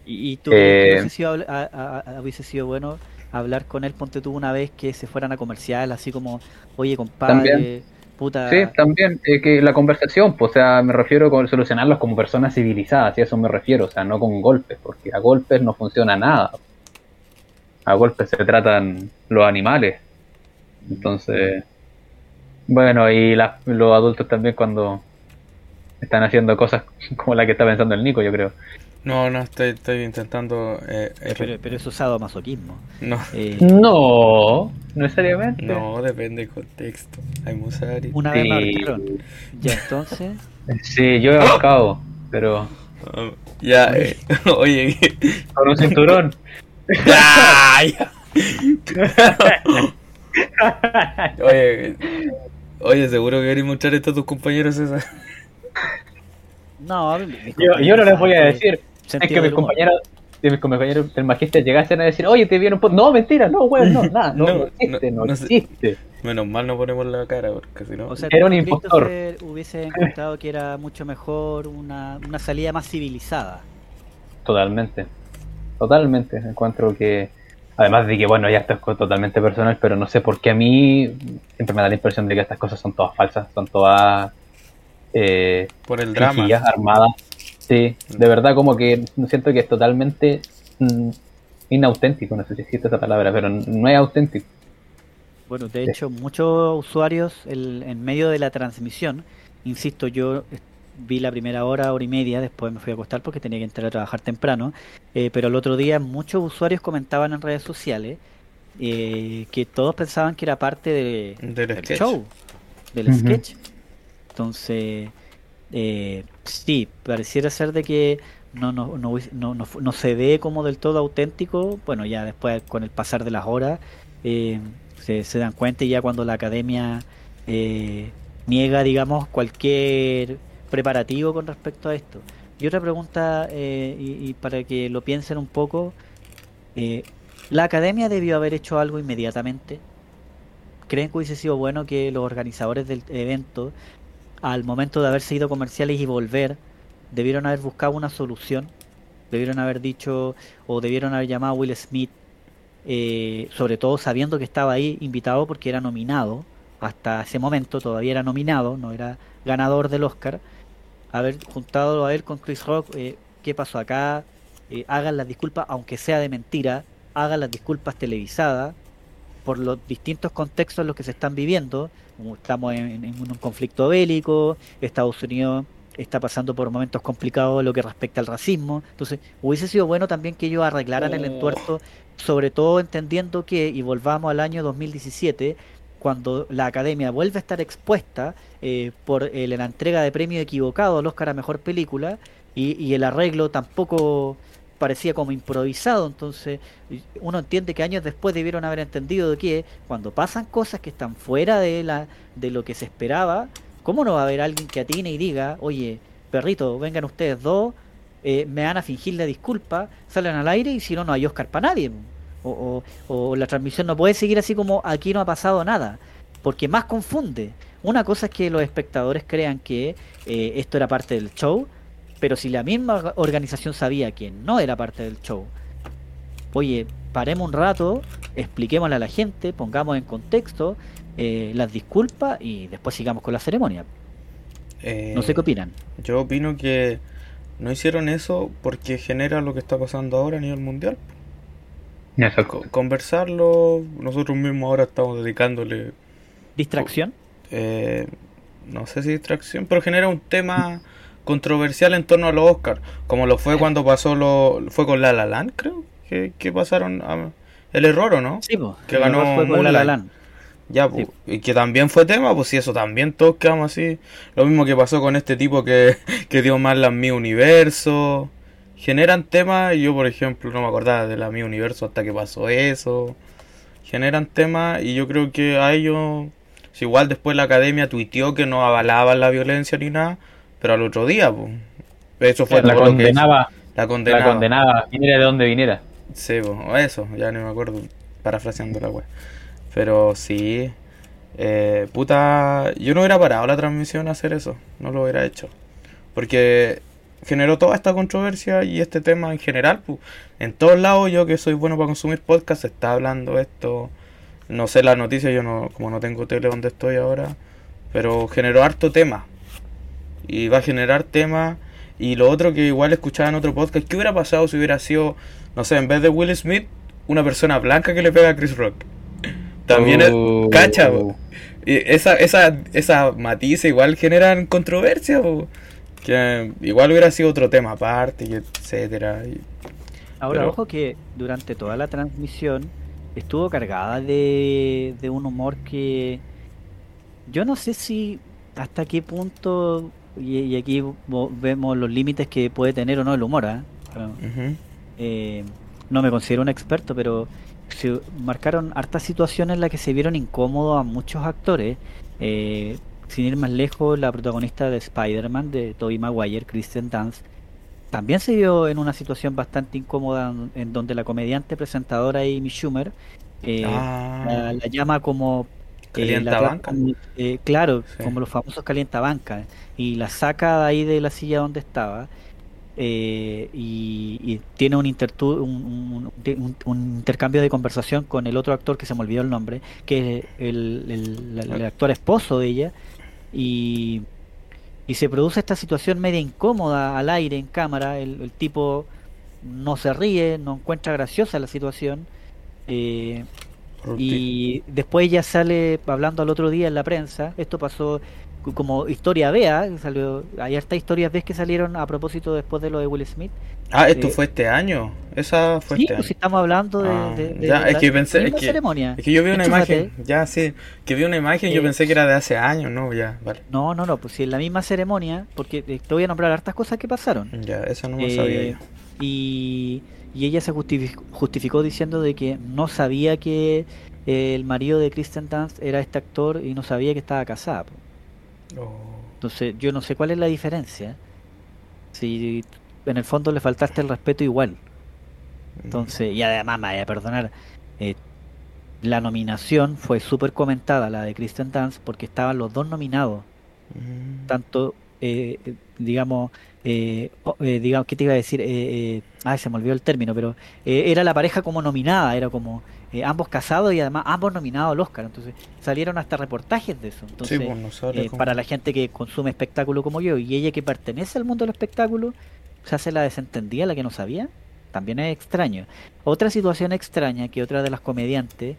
[SPEAKER 2] ¿Y, y tú
[SPEAKER 3] Eh,
[SPEAKER 2] hubiese sido, habl- a- a- a- hubiese sido bueno hablar con él, ponte tú una vez que se fueran a comercial, así como, oye compadre,
[SPEAKER 3] También.
[SPEAKER 2] Puta...
[SPEAKER 3] Sí, también, eh, que la conversación, pues, o sea, me refiero con solucionarlos como personas civilizadas, y a eso me refiero, o sea, no con golpes, porque a golpes no funciona nada. A golpes se tratan los animales. Entonces, bueno, y la- los adultos también cuando están haciendo cosas como la que está pensando el Nico, yo creo.
[SPEAKER 1] No, no, estoy, estoy intentando. Eh, eh,
[SPEAKER 2] Pero, es sadomasoquismo.
[SPEAKER 1] no,
[SPEAKER 2] Eh,
[SPEAKER 3] No, necesariamente.
[SPEAKER 1] no, depende del contexto. Hay musari.
[SPEAKER 2] una vez me
[SPEAKER 3] Sí.
[SPEAKER 2] ahorcaron. Ya entonces...
[SPEAKER 3] Sí, yo he ahorcado, pero
[SPEAKER 1] Ah, ya, eh, oye.
[SPEAKER 3] con un cinturón.
[SPEAKER 1] ¡Ay! oye, oye, seguro que querés mostrar esto a tus compañeros, César.
[SPEAKER 2] No,
[SPEAKER 3] Yo, yo no les voy a decir. Es que
[SPEAKER 2] del
[SPEAKER 3] mis compañeros, si mis compañeros del magíster llegasen a decir, oye, te vieron por... No, mentira, no, weón, no, nada, no, existe,
[SPEAKER 1] no,
[SPEAKER 3] no, existe.
[SPEAKER 1] Menos mal no ponemos la cara, porque si no.
[SPEAKER 2] O sea,
[SPEAKER 3] Era un impostor.
[SPEAKER 2] Hubiese encontrado que era mucho mejor una, una salida más civilizada.
[SPEAKER 3] Totalmente. Totalmente. Encuentro que. Además de que, bueno, ya esto es totalmente personal, pero no sé por qué a mí siempre me da la impresión de que estas cosas son todas falsas, son todas eh,
[SPEAKER 1] por el drama.
[SPEAKER 3] armadas. Sí, de verdad, como que siento que es totalmente mm, inauténtico. No sé si existe esa palabra, pero no es auténtico.
[SPEAKER 2] Bueno, de hecho, muchos usuarios el- en medio de la transmisión, insisto, yo vi la primera hora, hora y media, después me fui a acostar porque tenía que entrar a trabajar temprano, eh, pero el otro día muchos usuarios comentaban en redes sociales eh, que todos pensaban que era parte de,
[SPEAKER 1] Del
[SPEAKER 2] del
[SPEAKER 1] sketch.
[SPEAKER 2] show, del sketch. Entonces, eh, sí, pareciera ser de que no, no, no, no, no se ve como del todo auténtico. Bueno, ya después con el pasar de las horas eh, se, se dan cuenta y ya cuando la academia eh, niega, digamos, cualquier preparativo con respecto a esto. Y otra pregunta, eh, y, y para que lo piensen un poco, eh, ¿la academia debió haber hecho algo inmediatamente? ¿Creen que hubiese sido bueno que los organizadores del evento, al momento de haberse ido comerciales y volver, debieron haber buscado una solución? Debieron haber dicho, o debieron haber llamado a Will Smith, eh, sobre todo sabiendo que estaba ahí invitado porque era nominado, hasta ese momento todavía era nominado, no era ganador del Oscar, haber juntado a él con Chris Rock, eh, ¿qué pasó acá? Eh, hagan las disculpas, aunque sea de mentira, hagan las disculpas televisadas por los distintos contextos en los que se están viviendo. Estamos en, en un conflicto bélico, Estados Unidos está pasando por momentos complicados lo que respecta al racismo. Entonces, hubiese sido bueno también que ellos arreglaran el
[SPEAKER 1] Oh.
[SPEAKER 2] entuerto, sobre todo entendiendo que, y volvamos al año 2017, cuando la academia vuelve a estar expuesta eh, por eh, la entrega de premio equivocado al Oscar a Mejor Película, y, y el arreglo tampoco parecía como improvisado, entonces uno entiende que años después debieron haber entendido de que cuando pasan cosas que están fuera de la de lo que se esperaba, ¿cómo no va a haber alguien que atine y diga, oye, perrito, vengan ustedes dos, eh, me van a fingir la disculpa, salen al aire y si no, no hay Oscar para nadie. O, o- la transmisión no puede seguir así como aquí no ha pasado nada, porque más confunde. Una cosa es que los espectadores crean que eh, esto era parte del show, pero si la misma organización sabía que no era parte del show, oye, paremos un rato, expliquémosle a la gente, pongamos en contexto eh, las disculpas y después sigamos con la ceremonia.
[SPEAKER 1] Eh,
[SPEAKER 2] No sé qué opinan.
[SPEAKER 1] Yo opino que no hicieron eso porque genera lo que está pasando ahora a nivel mundial. Conversarlo, nosotros mismos ahora estamos dedicándole,
[SPEAKER 2] ¿Distracción?
[SPEAKER 1] eh, no sé si distracción, pero genera un tema controversial en torno a los Oscars, como lo fue cuando pasó lo fue con La La Land, creo, que, que pasaron a- el error o no?
[SPEAKER 2] Sí, po,
[SPEAKER 1] Que ganó
[SPEAKER 2] fue con La La. Land.
[SPEAKER 1] Ya, y que también fue tema, pues si eso también todos quedamos así. Lo mismo que pasó con este tipo que, que dio mal la Mi Universo. Generan temas, y yo por ejemplo no me acordaba de la Mi Universo hasta que pasó eso. Generan temas y yo creo que a ellos, si igual después la academia tuiteó que no avalaban la violencia ni nada, pero al otro día, pues. Eso fue
[SPEAKER 3] la
[SPEAKER 1] todo lo que hizo.
[SPEAKER 3] condenaba,
[SPEAKER 1] La
[SPEAKER 3] la
[SPEAKER 1] condenaba.
[SPEAKER 3] condenaba, viniera de donde viniera.
[SPEAKER 1] Sí, po, eso, ya no me acuerdo, parafraseando la web. Pero sí, eh, puta, yo no hubiera parado la transmisión a hacer eso, no lo hubiera hecho. Porque generó toda esta controversia y este tema en general, pu. en todos lados yo que soy bueno para consumir podcast, se está hablando esto, no sé las noticias, yo no, como no tengo tele donde estoy ahora, pero generó harto tema. Y va a generar tema. Y lo otro que igual escuchaba en otro podcast, ¿qué hubiera pasado si hubiera sido, no sé, en vez de Will Smith, una persona blanca que le pega a Chris Rock? También es,
[SPEAKER 3] Uh.
[SPEAKER 1] cacha, po. Y esa, esa, esa matiz igual generan controversia, po. que igual hubiera sido otro tema aparte, etcétera. y-
[SPEAKER 2] Ahora,
[SPEAKER 1] Pero-
[SPEAKER 2] ojo que durante toda la transmisión estuvo cargada de, de un humor que yo no sé si hasta qué punto, y, y aquí vemos los límites que puede tener o no el humor, ¿ah? Eh, no me considero un experto, pero se marcaron hartas situaciones en las que se vieron incómodos a muchos actores. Eh, sin ir más lejos, la protagonista de Spider-Man, de Tobey Maguire, Kristen Dunst, también se vio en una situación bastante incómoda en, en donde la comediante presentadora Amy Schumer eh,
[SPEAKER 1] Ah.
[SPEAKER 2] la, la llama como eh,
[SPEAKER 1] Calienta
[SPEAKER 2] la trata
[SPEAKER 1] banca.
[SPEAKER 2] como, eh, claro,
[SPEAKER 1] Sí.
[SPEAKER 2] como los famosos calientabancas y la saca de ahí de la silla donde estaba eh, y, y tiene un, un, un- intercambio de conversación con el otro actor que se me olvidó el nombre, que es el, el- el actor esposo de ella y, y se produce esta situación media incómoda al aire, en cámara, el, el tipo no se ríe, no encuentra graciosa la situación. eh, y después ella sale hablando al otro día en la prensa. Esto pasó como historia vea. Salió, hay hartas historias ves que salieron a propósito después de lo de Will Smith.
[SPEAKER 1] Ah, esto
[SPEAKER 2] eh,
[SPEAKER 1] fue este año. Esa fue
[SPEAKER 2] Sí,
[SPEAKER 1] este
[SPEAKER 2] pues si
[SPEAKER 1] año.
[SPEAKER 2] estamos hablando de,
[SPEAKER 1] Ah,
[SPEAKER 2] de- de
[SPEAKER 1] ya,
[SPEAKER 2] la-
[SPEAKER 1] es que pensé-
[SPEAKER 2] la
[SPEAKER 1] es que-
[SPEAKER 2] ceremonia.
[SPEAKER 1] Es que yo vi una imagen, ya sí, que vi una imagen y yo
[SPEAKER 2] Eh,
[SPEAKER 1] pensé que era de hace años, no, ya, vale.
[SPEAKER 2] No, no, no, pues si en la misma ceremonia, porque eh, te voy a nombrar hartas cosas que pasaron.
[SPEAKER 1] Ya, eso no lo
[SPEAKER 2] Eh,
[SPEAKER 1] sabía yo.
[SPEAKER 2] y, y ella se justificó, justificó diciendo de que no sabía que el marido de Kristen Dunst era este actor y no sabía que estaba casada.
[SPEAKER 1] Oh.
[SPEAKER 2] Entonces yo no sé cuál es la diferencia. Si en el fondo le faltaste el respeto igual. Entonces, y además me vaya a perdonar, eh, la nominación fue súper comentada, la de Kristen Dunst, porque estaban los dos nominados.
[SPEAKER 1] Mm.
[SPEAKER 2] tanto eh, digamos eh, eh, digamos qué te iba a decir eh, ay se me olvidó el término pero era la pareja como nominada era como eh, ambos casados y además ambos nominados al Oscar entonces salieron hasta reportajes de eso entonces
[SPEAKER 1] sí, pues
[SPEAKER 2] eh,
[SPEAKER 1] como-
[SPEAKER 2] para la gente que consume espectáculo como yo y ella que pertenece al mundo del espectáculo se hace la desentendida la que no sabía también es extraño otra situación extraña que otra de las comediantes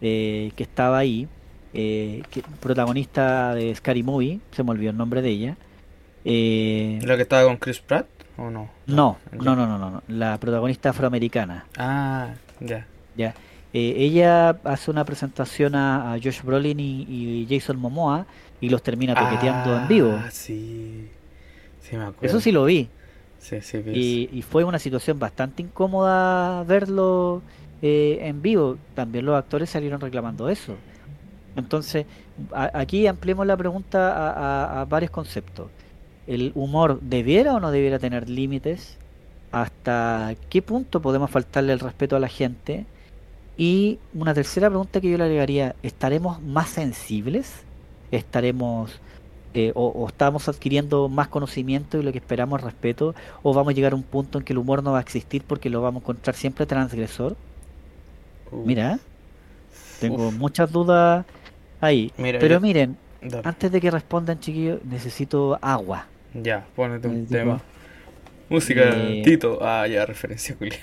[SPEAKER 2] eh, que estaba ahí eh, que, protagonista de Scary Movie se me olvidó el nombre de ella eh,
[SPEAKER 1] ¿La que estaba con Chris Pratt o no?
[SPEAKER 2] no, no, no, no, no, la protagonista afroamericana.
[SPEAKER 1] Ah, ya.
[SPEAKER 2] Ya. Eh, ella hace una presentación a, a Josh Brolin y, y Jason Momoa y los termina toqueteando en vivo.
[SPEAKER 1] Ah, sí. Sí, me acuerdo.
[SPEAKER 2] Eso sí lo vi.
[SPEAKER 1] Sí, sí,
[SPEAKER 2] Y, y fue una situación bastante incómoda verlo eh, en vivo. También los actores salieron reclamando eso. Entonces, a- aquí ampliemos la pregunta a, a- a varios conceptos. ¿El humor debiera o no debiera tener límites? ¿Hasta qué punto podemos faltarle el respeto a la gente? Y una tercera pregunta que yo le agregaría, ¿estaremos más sensibles? ¿Estaremos eh, o, o estamos adquiriendo más conocimiento y lo que esperamos es respeto? ¿O vamos a llegar a un punto en que el humor no va a existir porque lo vamos a encontrar siempre transgresor?
[SPEAKER 1] Uf,
[SPEAKER 2] Mira, tengo
[SPEAKER 1] uf.
[SPEAKER 2] muchas dudas ahí.
[SPEAKER 1] Mira,
[SPEAKER 2] Pero
[SPEAKER 1] yo-
[SPEAKER 2] miren,
[SPEAKER 1] Dale.
[SPEAKER 2] antes de que respondan, chiquillos, necesito agua.
[SPEAKER 1] Ya, ponete un tema. Música,
[SPEAKER 2] Eh,
[SPEAKER 1] Tito. Ah, ya, referencia, Julia.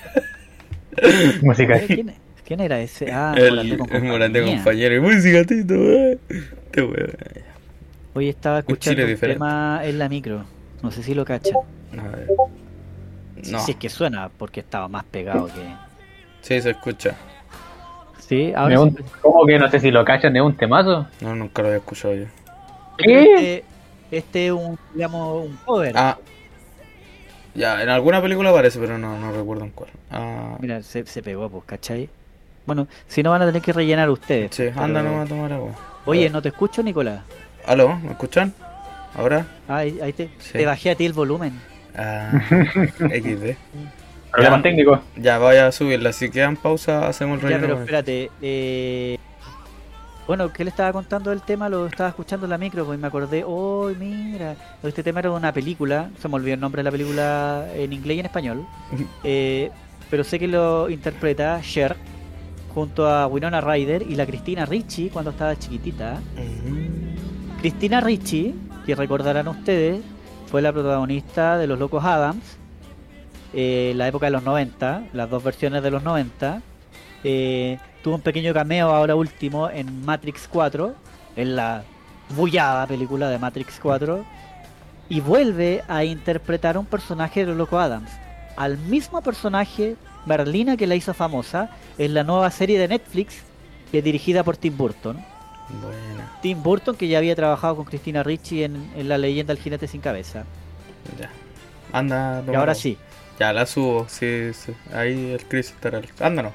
[SPEAKER 3] Música.
[SPEAKER 2] ¿Quién, quién era ese? Ah,
[SPEAKER 1] el
[SPEAKER 2] Morandé con
[SPEAKER 1] compañero. Música, Tito. eh. Te wea.
[SPEAKER 2] Hoy estaba escuchando un
[SPEAKER 1] diferente.
[SPEAKER 2] tema en la micro. No sé si lo cachan.
[SPEAKER 1] A ver. No.
[SPEAKER 2] Si es que suena, porque estaba más pegado que.
[SPEAKER 1] Sí, se escucha.
[SPEAKER 2] Sí,
[SPEAKER 3] ¿Es
[SPEAKER 2] ahora
[SPEAKER 3] un-
[SPEAKER 2] sí.
[SPEAKER 3] ¿Cómo que no sé si lo cachan? ¿Es un temazo?
[SPEAKER 1] No, nunca lo había escuchado yo.
[SPEAKER 3] ¿Qué?
[SPEAKER 2] Este, este es un, digamos, un cover.
[SPEAKER 1] Ah. Ya, en alguna película aparece, pero no, no recuerdo en cuál. Ah,
[SPEAKER 2] Mira, se, se pegó, pues, ¿cachai? Bueno, si no van a tener que rellenar ustedes.
[SPEAKER 1] sí,
[SPEAKER 2] pero-
[SPEAKER 1] anda nomás a tomar agua.
[SPEAKER 2] Oye, ¿no te escucho, Nicolás?
[SPEAKER 1] ¿Aló? ¿Me escuchan? ¿Ahora?
[SPEAKER 2] Ah, ahí, ahí te,
[SPEAKER 1] Sí.
[SPEAKER 2] te bajé a ti el volumen.
[SPEAKER 1] Ah, XD.
[SPEAKER 3] Problemas
[SPEAKER 1] Ya.
[SPEAKER 3] técnicos.
[SPEAKER 1] Ya, vaya a subirla. Si quedan pausa, hacemos el
[SPEAKER 2] Ya,
[SPEAKER 1] relleno.
[SPEAKER 2] pero
[SPEAKER 1] con-
[SPEAKER 2] espérate. Eh... Bueno, ¿qué le estaba contando del tema? Lo estaba escuchando en la micro, pues y me acordé, oh, mira, este tema era de una película, se me olvidó el nombre de la película en inglés y en español, eh, pero sé que lo interpreta Cher junto a Winona Ryder y la Cristina Ricci cuando estaba chiquitita.
[SPEAKER 1] Mm.
[SPEAKER 2] Cristina Ricci, que recordarán ustedes, fue la protagonista de Los Locos Adams, eh, la época de los 90, las dos versiones de los 90. eh, tuvo un pequeño cameo ahora último en Matrix 4, en la bullada película de Matrix 4, y vuelve a interpretar un personaje de Los Locos Adams, al mismo personaje, Merlina, que la hizo famosa, en la nueva serie de Netflix, que es dirigida por Tim Burton. Tim Burton, que ya había trabajado con Cristina Ricci en, en La leyenda del jinete sin cabeza.
[SPEAKER 1] Ya. Anda,
[SPEAKER 2] Y
[SPEAKER 1] toma
[SPEAKER 2] ahora sí.
[SPEAKER 1] Ya la subo, sí, sí. Ahí el Chris estará. Ándanos.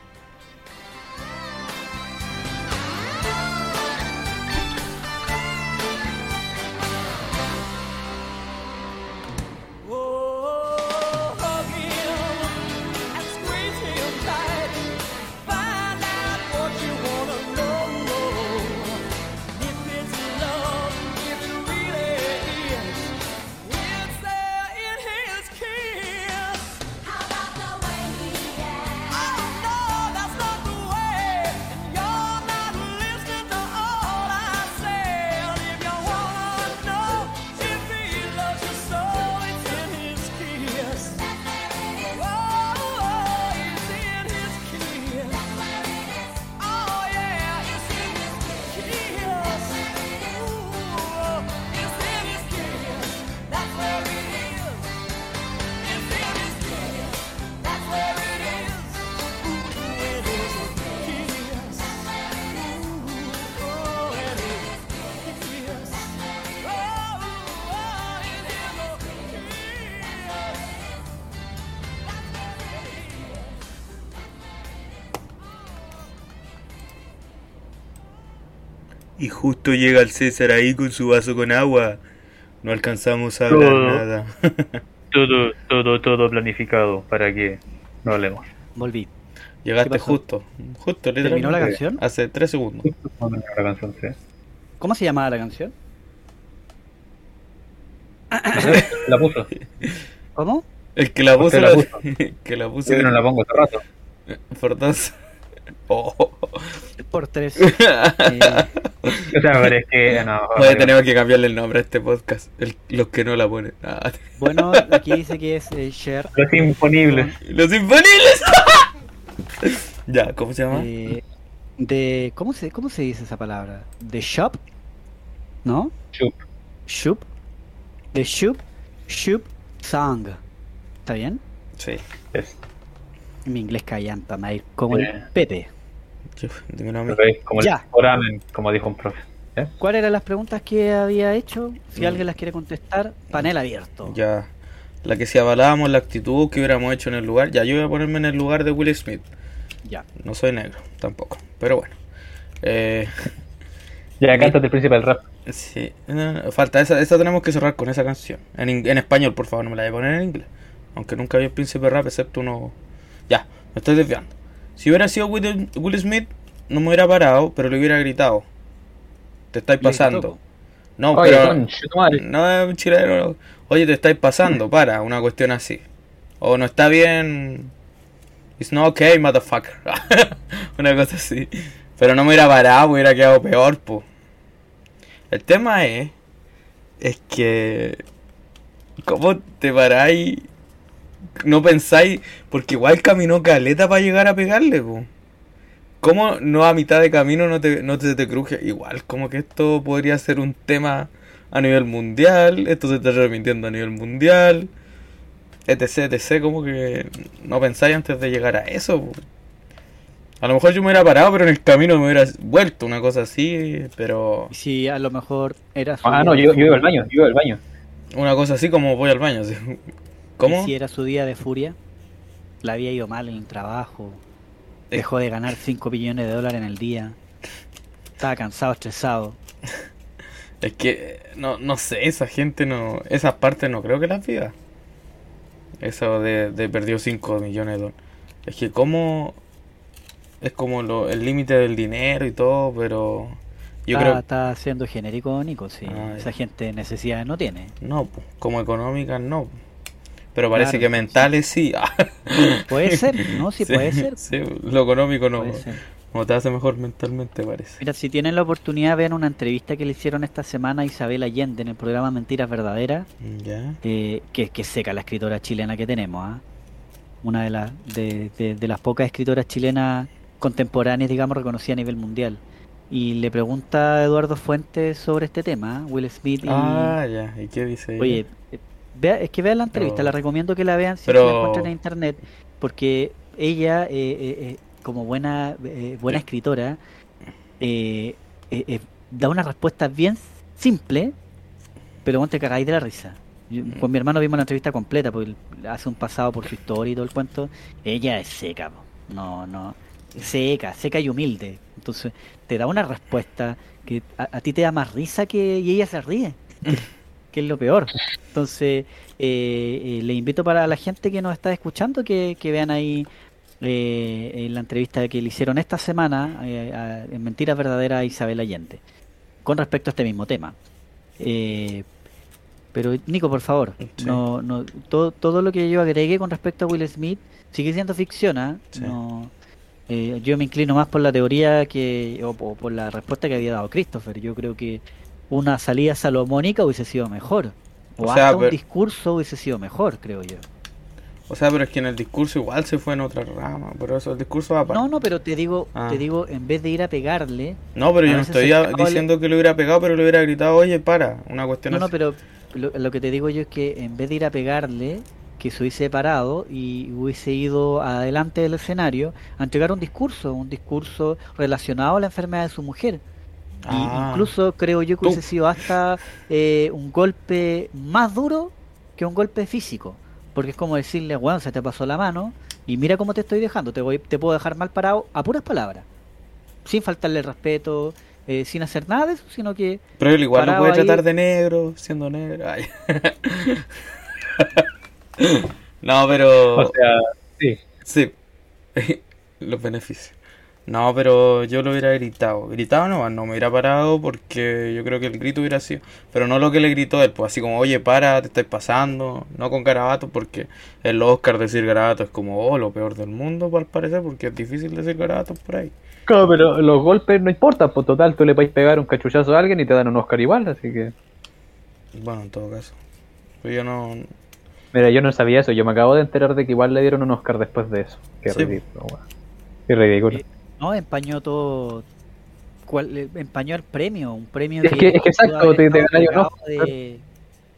[SPEAKER 1] Y justo llega el César ahí con su vaso con agua. No alcanzamos a hablar
[SPEAKER 3] Todo.
[SPEAKER 1] nada.
[SPEAKER 3] Todo, todo, todo planificado para que no hablemos.
[SPEAKER 2] Volví.
[SPEAKER 1] Llegaste justo. Justo,
[SPEAKER 2] ¿Terminó la canción?
[SPEAKER 1] Hace tres segundos.
[SPEAKER 3] No tenía la canción, sí.
[SPEAKER 2] ¿Cómo se llamaba la canción?
[SPEAKER 3] La puso.
[SPEAKER 2] ¿Cómo?
[SPEAKER 1] El que la puso.
[SPEAKER 3] La
[SPEAKER 1] la-
[SPEAKER 3] puso.
[SPEAKER 1] el que la puso.
[SPEAKER 3] Yo no la pongo hace rato.
[SPEAKER 1] Dos. Oh.
[SPEAKER 2] Por tres. Eh,
[SPEAKER 3] O sea, pero es que no.
[SPEAKER 1] Oye, tenemos que cambiarle el nombre a este podcast. El- los que no la ponen. Ah,
[SPEAKER 2] bueno, aquí dice que es eh, Cher.
[SPEAKER 3] Los imponibles.
[SPEAKER 1] Los imponibles. ya, ¿cómo se llama?
[SPEAKER 2] eh, de ¿cómo se cómo se dice esa palabra? De shop, ¿no?
[SPEAKER 3] Chup.
[SPEAKER 2] Shoop. De shoop, shoop song. ¿Está bien?
[SPEAKER 1] Sí.
[SPEAKER 3] Es,
[SPEAKER 2] Mi inglés callanta, Mair, como el
[SPEAKER 3] Eh. Como
[SPEAKER 2] Ya.
[SPEAKER 3] el oramen, como dijo un profe. ¿Eh?
[SPEAKER 2] ¿Cuáles eran las preguntas que había hecho? Si alguien las quiere contestar, panel abierto.
[SPEAKER 1] Ya. La que si avalábamos la actitud que hubiéramos hecho en el lugar. Ya, yo voy a ponerme en el lugar de Will Smith.
[SPEAKER 2] Ya.
[SPEAKER 1] No soy negro, tampoco. Pero bueno. Eh,
[SPEAKER 3] Ya, cántate el príncipe del rap.
[SPEAKER 1] sí. falta esa. Esa tenemos que cerrar con esa canción. En, en español, por favor, no me la voy a poner en inglés. Aunque nunca vi el príncipe rap, excepto uno. Ya, me estoy desviando. Si hubiera sido Will, Will Smith, no me hubiera parado, pero le hubiera gritado. Te estáis pasando. No,
[SPEAKER 3] Oye,
[SPEAKER 1] pero. No chileno. Oye, te estáis pasando, para, una cuestión así. O no está bien. It's not okay, motherfucker. una cosa así. Pero no me hubiera parado, me hubiera quedado peor, po. El tema es. Es que. ¿Cómo te paráis? No pensáis. Porque igual caminó caleta para llegar a pegarle, po. ¿Cómo no a mitad de camino no te, no te, te cruje? Igual, como que esto podría ser un tema a nivel mundial, esto se está transmitiendo a nivel mundial, etc, etc, como que no pensáis antes de llegar a eso. po. A lo mejor yo me hubiera parado, pero en el camino me hubiera vuelto, una cosa así, pero
[SPEAKER 2] si a lo mejor era
[SPEAKER 3] Ah, no, yo, yo iba al baño, yo iba al baño.
[SPEAKER 1] una cosa así como voy al baño. así. ¿Cómo?
[SPEAKER 2] y si era su día de furia, le había ido mal en el trabajo,
[SPEAKER 1] Eh.
[SPEAKER 2] dejó de ganar 5 millones de dólares en el día, estaba cansado, estresado.
[SPEAKER 1] Es que, no, no sé, esa gente no. Esas partes no creo que las viva. Eso de, de perdió 5 millones de dólares. Es que, como. Es como lo, el límite del dinero y todo, pero. Yo
[SPEAKER 2] está,
[SPEAKER 1] creo.
[SPEAKER 2] está siendo genérico, Nico, sí.
[SPEAKER 1] Ah,
[SPEAKER 2] Esa gente necesidades no tiene.
[SPEAKER 1] No, como económicas no. Pero parece
[SPEAKER 2] Claro,
[SPEAKER 1] que mentales sí.
[SPEAKER 2] Puede ser, ¿no? Sí, puede ser.
[SPEAKER 1] sí, lo económico no, no te hace mejor mentalmente, parece.
[SPEAKER 2] Mira, si tienen la oportunidad, vean una entrevista que le hicieron esta semana a Isabel Allende en el programa Mentiras Verdaderas,
[SPEAKER 1] Ya.
[SPEAKER 2] eh, que, que seca la escritora chilena que tenemos, ¿ah? Una de, las de, de- de las pocas escritoras chilenas contemporáneas, digamos, reconocidas a nivel mundial. Y le pregunta a Eduardo Fuentes sobre este tema, ¿ah? Will Smith y...
[SPEAKER 1] Ah, ya. ¿Y qué dice ella?
[SPEAKER 2] Oye, vea, es que vean la entrevista,
[SPEAKER 1] Pero-
[SPEAKER 2] la recomiendo que la vean si
[SPEAKER 1] Pero-
[SPEAKER 2] la encuentran en internet, porque ella, eh, eh, eh, como buena buena escritora, da una respuesta bien simple, pero vos te cagáis de la risa. Yo-
[SPEAKER 1] Mm.
[SPEAKER 2] con mi hermano vimos la entrevista completa, porque hace un pasado por su historia y todo el cuento. Ella es seca, no, no, seca, seca y humilde. Entonces, te da una respuesta que a, a ti te da más risa que y ella se ríe, que, es lo peor. Entonces, eh, eh, le invito para la gente que nos está escuchando que, que vean ahí eh, en la entrevista que le hicieron esta semana eh, a- en Mentiras Verdaderas a Isabel Allende con respecto a este mismo tema. Eh, pero Nico, por favor,
[SPEAKER 1] Sí.
[SPEAKER 2] no, no, todo, todo lo que yo agregué con respecto a Will Smith sigue siendo ficción. ¿ah?
[SPEAKER 1] Sí.
[SPEAKER 2] No, eh, yo me inclino más por la teoría que o, o por la respuesta que había dado Christopher. Yo creo que una salida salomónica hubiese sido mejor. O,
[SPEAKER 1] O sea,
[SPEAKER 2] hasta un discurso hubiese sido mejor, creo yo.
[SPEAKER 1] O sea, pero es que en el discurso igual se fue en otra rama. Pero eso, el discurso va para.
[SPEAKER 2] No, no, pero te digo,
[SPEAKER 1] Ah.
[SPEAKER 2] te digo, en vez de ir a pegarle,
[SPEAKER 1] No, pero yo no estoy diciendo que lo hubiera pegado, pero le hubiera gritado, oye, para. Una cuestión
[SPEAKER 2] No, no,
[SPEAKER 1] así.
[SPEAKER 2] pero lo, lo que te digo yo es que en vez de ir a pegarle, que se hubiese parado y hubiese ido adelante del escenario a entregar un discurso, un discurso relacionado a la enfermedad de su mujer. Y
[SPEAKER 1] Ah.
[SPEAKER 2] incluso creo yo que hubiese sido hasta eh, un golpe más duro que un golpe físico. Porque es como decirle, weón, se te pasó la mano y mira cómo te estoy dejando, te, voy, te puedo dejar mal parado a puras palabras. Sin faltarle respeto, eh, sin hacer nada de eso, sino que
[SPEAKER 1] Pero él igual no puede
[SPEAKER 2] ahí-
[SPEAKER 1] tratar de negro, siendo negro. Ay. no, pero.
[SPEAKER 3] O sea, sí.
[SPEAKER 1] Sí. Los beneficios. No, pero yo lo hubiera gritado. Gritado no, no me hubiera parado porque yo creo que el grito hubiera sido. Pero no lo que le gritó él, pues así como, oye, para, te estás pasando. No con garabato, porque el Oscar decir garabato es como, oh, lo peor del mundo, al parecer, porque es difícil decir garabatos por ahí.
[SPEAKER 3] Claro, pero los golpes no importan, pues total, tú le puedes pegar un cachuchazo a alguien y te dan un Oscar igual, así que...
[SPEAKER 1] Bueno, en todo caso. Pero yo no.
[SPEAKER 3] Mira, yo no sabía eso, yo me acabo de enterar de que igual le dieron un Oscar después de eso. Qué
[SPEAKER 1] Sí.
[SPEAKER 3] ridículo, weón. Qué ridículo.
[SPEAKER 2] No empañó todo. cual- eh, empañó el premio, un premio
[SPEAKER 3] Es que- es que exacto,
[SPEAKER 2] pudo haber
[SPEAKER 3] te- te
[SPEAKER 2] estado
[SPEAKER 3] ganáis un
[SPEAKER 2] cargado
[SPEAKER 3] Oscar.
[SPEAKER 2] de,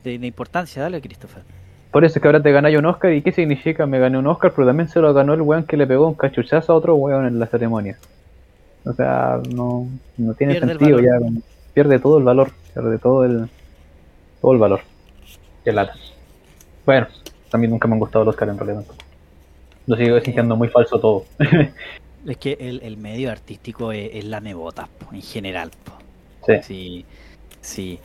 [SPEAKER 2] de, de importancia, dale, Christopher.
[SPEAKER 3] Por eso es que ahora te ganáis un Oscar, ¿y qué significa? Me gané un Oscar, pero también se lo ganó el weón que le pegó un cachuchazo a otro weón en la ceremonia. O sea, no, no tiene
[SPEAKER 2] Pierde
[SPEAKER 3] sentido ya. Pierde todo el valor, pierde todo el, todo el valor. Qué lata. Bueno, también nunca me han gustado los Oscar en realidad. Lo sigo sintiendo muy falso todo.
[SPEAKER 2] Es que el, el medio artístico es, es la mebotas, po, en general. po.
[SPEAKER 3] sí.
[SPEAKER 2] Sí, sí.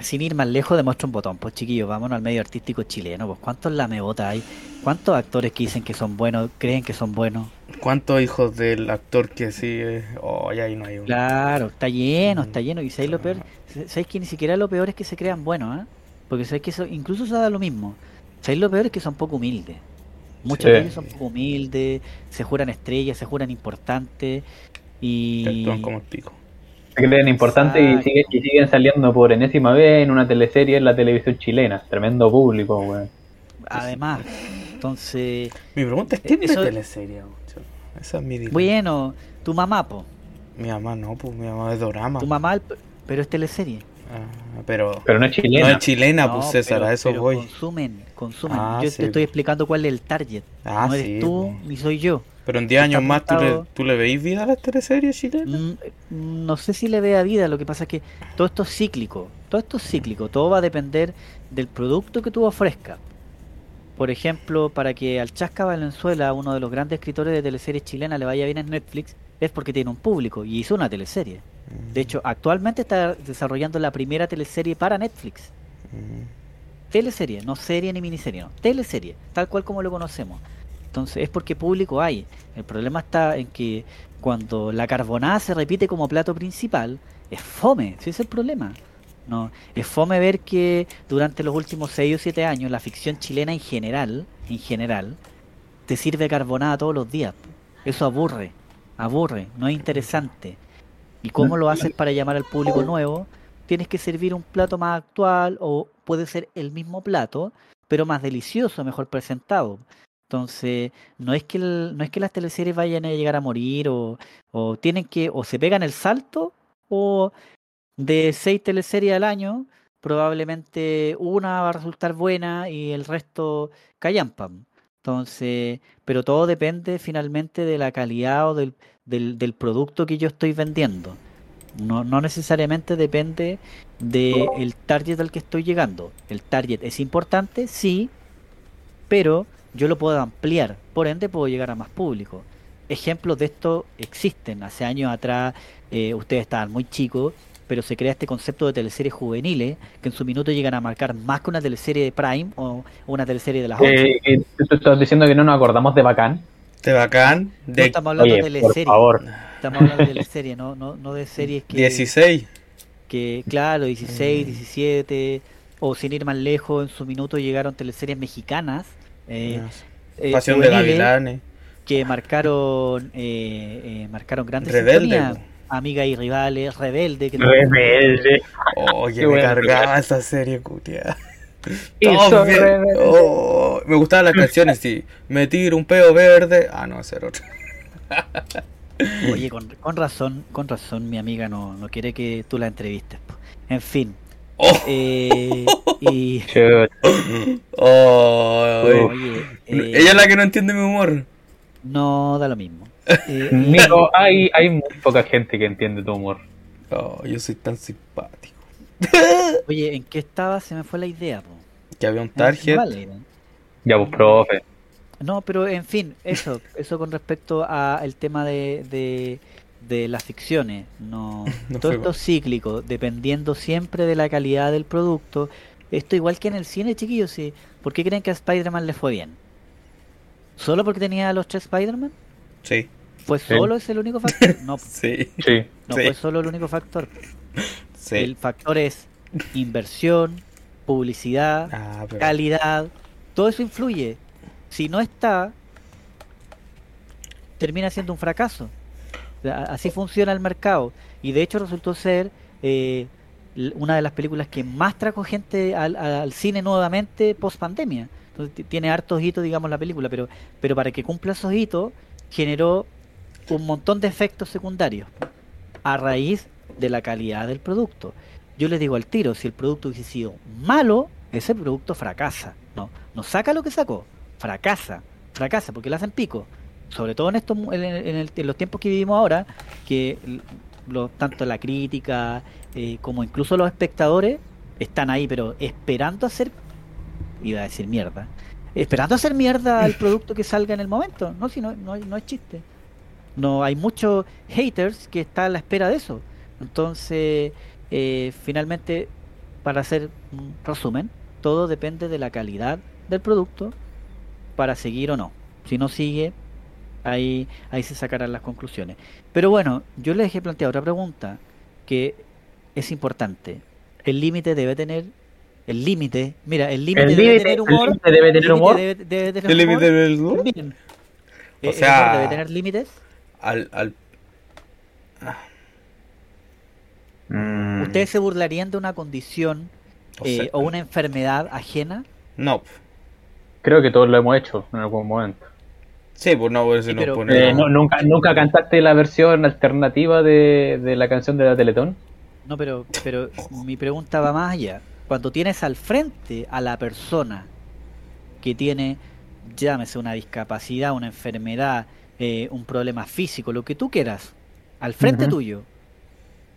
[SPEAKER 2] Sin ir más lejos, demuestra un botón. Pues chiquillos, vámonos al medio artístico chileno. Pues ¿cuántos lamebotas hay? ¿Cuántos actores que dicen que son buenos, creen que son buenos?
[SPEAKER 1] ¿Cuántos hijos del actor que sigue? Oh, ya ahí no hay uno.
[SPEAKER 2] Claro, está lleno,
[SPEAKER 1] Mm.
[SPEAKER 2] está lleno. Y ¿sabéis lo peor? ¿Sabéis que ni siquiera lo peor es que se crean buenos, ¿ah? Porque sabéis que eso, incluso se da lo mismo. ¿Sabéis lo peor es que son poco humildes? Muchos
[SPEAKER 3] Sí.
[SPEAKER 2] de ellos son poco humildes, se juran estrellas, se juran importantes. Y.
[SPEAKER 1] Actúan como el pico.
[SPEAKER 3] Se creen importantes y,
[SPEAKER 2] Exacto.
[SPEAKER 3] sigue- y siguen saliendo por enésima vez en una teleserie en la televisión chilena. Tremendo público, weón.
[SPEAKER 2] Además, entonces.
[SPEAKER 1] Mi pregunta es: ¿quién
[SPEAKER 2] Eso-
[SPEAKER 1] ve teleserie? Esa es mi dilema.
[SPEAKER 2] Bueno, tu mamá, po.
[SPEAKER 1] Mi mamá no, pues mi mamá es dorama.
[SPEAKER 2] Tu mamá, pero es teleserie.
[SPEAKER 1] Ah, pero,
[SPEAKER 3] Pero no es chilena.
[SPEAKER 1] no es chilena,
[SPEAKER 2] No,
[SPEAKER 1] pues César,
[SPEAKER 2] pero-
[SPEAKER 1] a eso
[SPEAKER 2] pero
[SPEAKER 1] voy.
[SPEAKER 2] Consumen, consumen.
[SPEAKER 1] Ah,
[SPEAKER 2] yo
[SPEAKER 1] sí,
[SPEAKER 2] te estoy explicando cuál es el target.
[SPEAKER 1] Ah,
[SPEAKER 2] no eres
[SPEAKER 1] sí,
[SPEAKER 2] tú
[SPEAKER 1] po.
[SPEAKER 2] ni soy yo.
[SPEAKER 1] Pero en 10 años más, ¿tú le, ¿tú le veis vida a las teleseries chilenas?
[SPEAKER 2] Mm, No sé si le vea vida, lo que pasa es que todo esto es cíclico, todo esto es cíclico, todo va a depender del producto que tú ofrezcas. Por ejemplo, para que al Chasca Valenzuela, uno de los grandes escritores de teleseries chilenas, le vaya bien en Netflix, es porque tiene un público y hizo una teleserie. De hecho, actualmente está desarrollando la primera teleserie para Netflix.
[SPEAKER 1] Mm.
[SPEAKER 2] Teleserie, no serie ni miniserie, no. Teleserie, tal cual como lo conocemos. Entonces es porque público hay. El problema está en que cuando la carbonada se repite como plato principal, es fome, ese es el problema. No, es fome ver que durante los últimos 6 o 7 años la ficción chilena en general, en general, te sirve carbonada todos los días. Eso aburre, aburre, no es interesante. ¿Y cómo lo haces para llamar al público nuevo? Tienes que servir un plato más actual o puede ser el mismo plato, pero más delicioso, mejor presentado. Entonces, no es que el- no es que las teleseries vayan a llegar a morir o, o tienen que o se pegan el salto o de seis teleseries al año, probablemente una va a resultar buena y el resto callampan. Entonces, pero todo depende finalmente de la calidad o del, del, del producto que yo estoy vendiendo. No, no necesariamente depende del target al que estoy llegando. El target es importante, sí, pero yo lo puedo ampliar, por ende puedo llegar a más público. Ejemplos de esto existen. Hace años atrás, eh, ustedes estaban muy chicos, pero se crea este concepto de teleseries juveniles que en su minuto llegan a marcar más que una teleserie de Prime o una teleserie de las 8.
[SPEAKER 3] Eh, eh, tú estás diciendo que no nos acordamos de Bacán.
[SPEAKER 1] De bacán,
[SPEAKER 2] no
[SPEAKER 1] de
[SPEAKER 2] estamos hablando de
[SPEAKER 3] Oye, por
[SPEAKER 2] teleseries,
[SPEAKER 3] favor.
[SPEAKER 2] estamos hablando de teleseries, no, no, no de series que,
[SPEAKER 1] 16.
[SPEAKER 2] que, claro, 16,
[SPEAKER 1] Mm.
[SPEAKER 2] 17, o sin ir más lejos, en su minuto llegaron teleseries mexicanas. eh, eh,
[SPEAKER 1] Pasión de Gavilanes.
[SPEAKER 2] que marcaron eh, eh, marcaron grandes
[SPEAKER 1] Rebelde,
[SPEAKER 2] sintonías.
[SPEAKER 1] Po.
[SPEAKER 2] amigas y rivales rebelde que
[SPEAKER 3] Rebelde.
[SPEAKER 1] Oye,
[SPEAKER 3] Qué
[SPEAKER 1] me cargaba esa serie, cutia. Bien-. Oh, me gustaban las canciones, sí. Me tiro un peo verde. Ah, no, era otro.
[SPEAKER 2] oye con, con razón con razón mi amiga no, no quiere que tú la entrevistes en fin
[SPEAKER 1] Oh,
[SPEAKER 2] eh, y
[SPEAKER 1] oh,
[SPEAKER 2] oye eh,
[SPEAKER 1] Ella es la que no entiende mi humor.
[SPEAKER 2] no da lo mismo Eh,
[SPEAKER 3] Nico, hay, hay muy poca gente que entiende tu humor.
[SPEAKER 1] Oh, yo soy tan simpático.
[SPEAKER 2] oye en qué estaba se me fue la idea po.
[SPEAKER 1] Que había un target.
[SPEAKER 3] Ya, pues, profe.
[SPEAKER 2] No, pero en fin, eso, eso con respecto al tema de, de, de las ficciones. No,
[SPEAKER 1] No
[SPEAKER 2] todo esto es cíclico, dependiendo siempre de la calidad del producto. Esto igual que en el cine, chiquillos, sí. ¿Por qué creen que a Spider-Man le fue bien? ¿Solo porque tenía a los tres Spider-Man?
[SPEAKER 1] Sí,
[SPEAKER 2] ¿Fue
[SPEAKER 3] Sí.
[SPEAKER 2] solo ese el único factor? No,
[SPEAKER 1] sí,
[SPEAKER 2] no
[SPEAKER 1] Sí.
[SPEAKER 2] fue solo el único factor.
[SPEAKER 1] sí.
[SPEAKER 2] El factor es inversión, publicidad,
[SPEAKER 1] Ah, pero...
[SPEAKER 2] calidad, todo eso influye. Si no está, termina siendo un fracaso. Así funciona el mercado. Y de hecho resultó ser eh, una de las películas que más trajo gente al, al cine nuevamente post pandemia. Entonces tiene hartos hitos, digamos, la película, pero, pero para que cumpla esos hitos generó un montón de efectos secundarios a raíz de la calidad del producto. Yo les digo al tiro, si el producto hubiese sido malo, ese producto fracasa. No, no saca lo que sacó, fracasa, fracasa, porque le hacen pico. Sobre todo en estos en, el- en los tiempos que vivimos ahora, que lo- tanto la crítica eh, como incluso los espectadores están ahí, pero esperando hacer, iba a decir mierda, esperando hacer mierda al producto que salga en el momento. No, si no, no, no es chiste. No, hay muchos haters que están a la espera de eso. Entonces, eh, finalmente, para hacer un resumen, todo depende de la calidad del producto para seguir o no. Si no sigue, ahí, ahí se sacarán las conclusiones. Pero bueno, yo les he planteado otra pregunta que es importante. El límite debe tener. El límite, mira, el límite
[SPEAKER 3] El
[SPEAKER 2] debe
[SPEAKER 3] límite
[SPEAKER 2] tener
[SPEAKER 3] el
[SPEAKER 2] humor.
[SPEAKER 3] límite debe
[SPEAKER 2] el
[SPEAKER 3] tener
[SPEAKER 2] límite
[SPEAKER 3] humor.
[SPEAKER 2] debe- debe tener
[SPEAKER 1] ¿El
[SPEAKER 2] humor
[SPEAKER 1] límite del
[SPEAKER 2] también.
[SPEAKER 1] O
[SPEAKER 2] Eh, el
[SPEAKER 1] sea-
[SPEAKER 2] humor debe tener límites.
[SPEAKER 1] Al, al...
[SPEAKER 3] Mm.
[SPEAKER 2] ¿Ustedes se burlarían de una condición
[SPEAKER 1] O
[SPEAKER 2] eh, o una enfermedad ajena?
[SPEAKER 1] No.
[SPEAKER 3] Creo que todos lo hemos hecho en algún momento.
[SPEAKER 1] Sí, pues no, pues
[SPEAKER 2] Sí, pero-
[SPEAKER 1] ponemos-
[SPEAKER 3] Eh, no- nunca, ¿Nunca cantaste la versión alternativa de, de la canción de la Teletón?
[SPEAKER 2] No, pero, pero mi pregunta va más allá. Cuando tienes al frente a la persona que tiene, llámese una discapacidad, una enfermedad, eh, un problema físico, lo que tú quieras, al frente tuyo,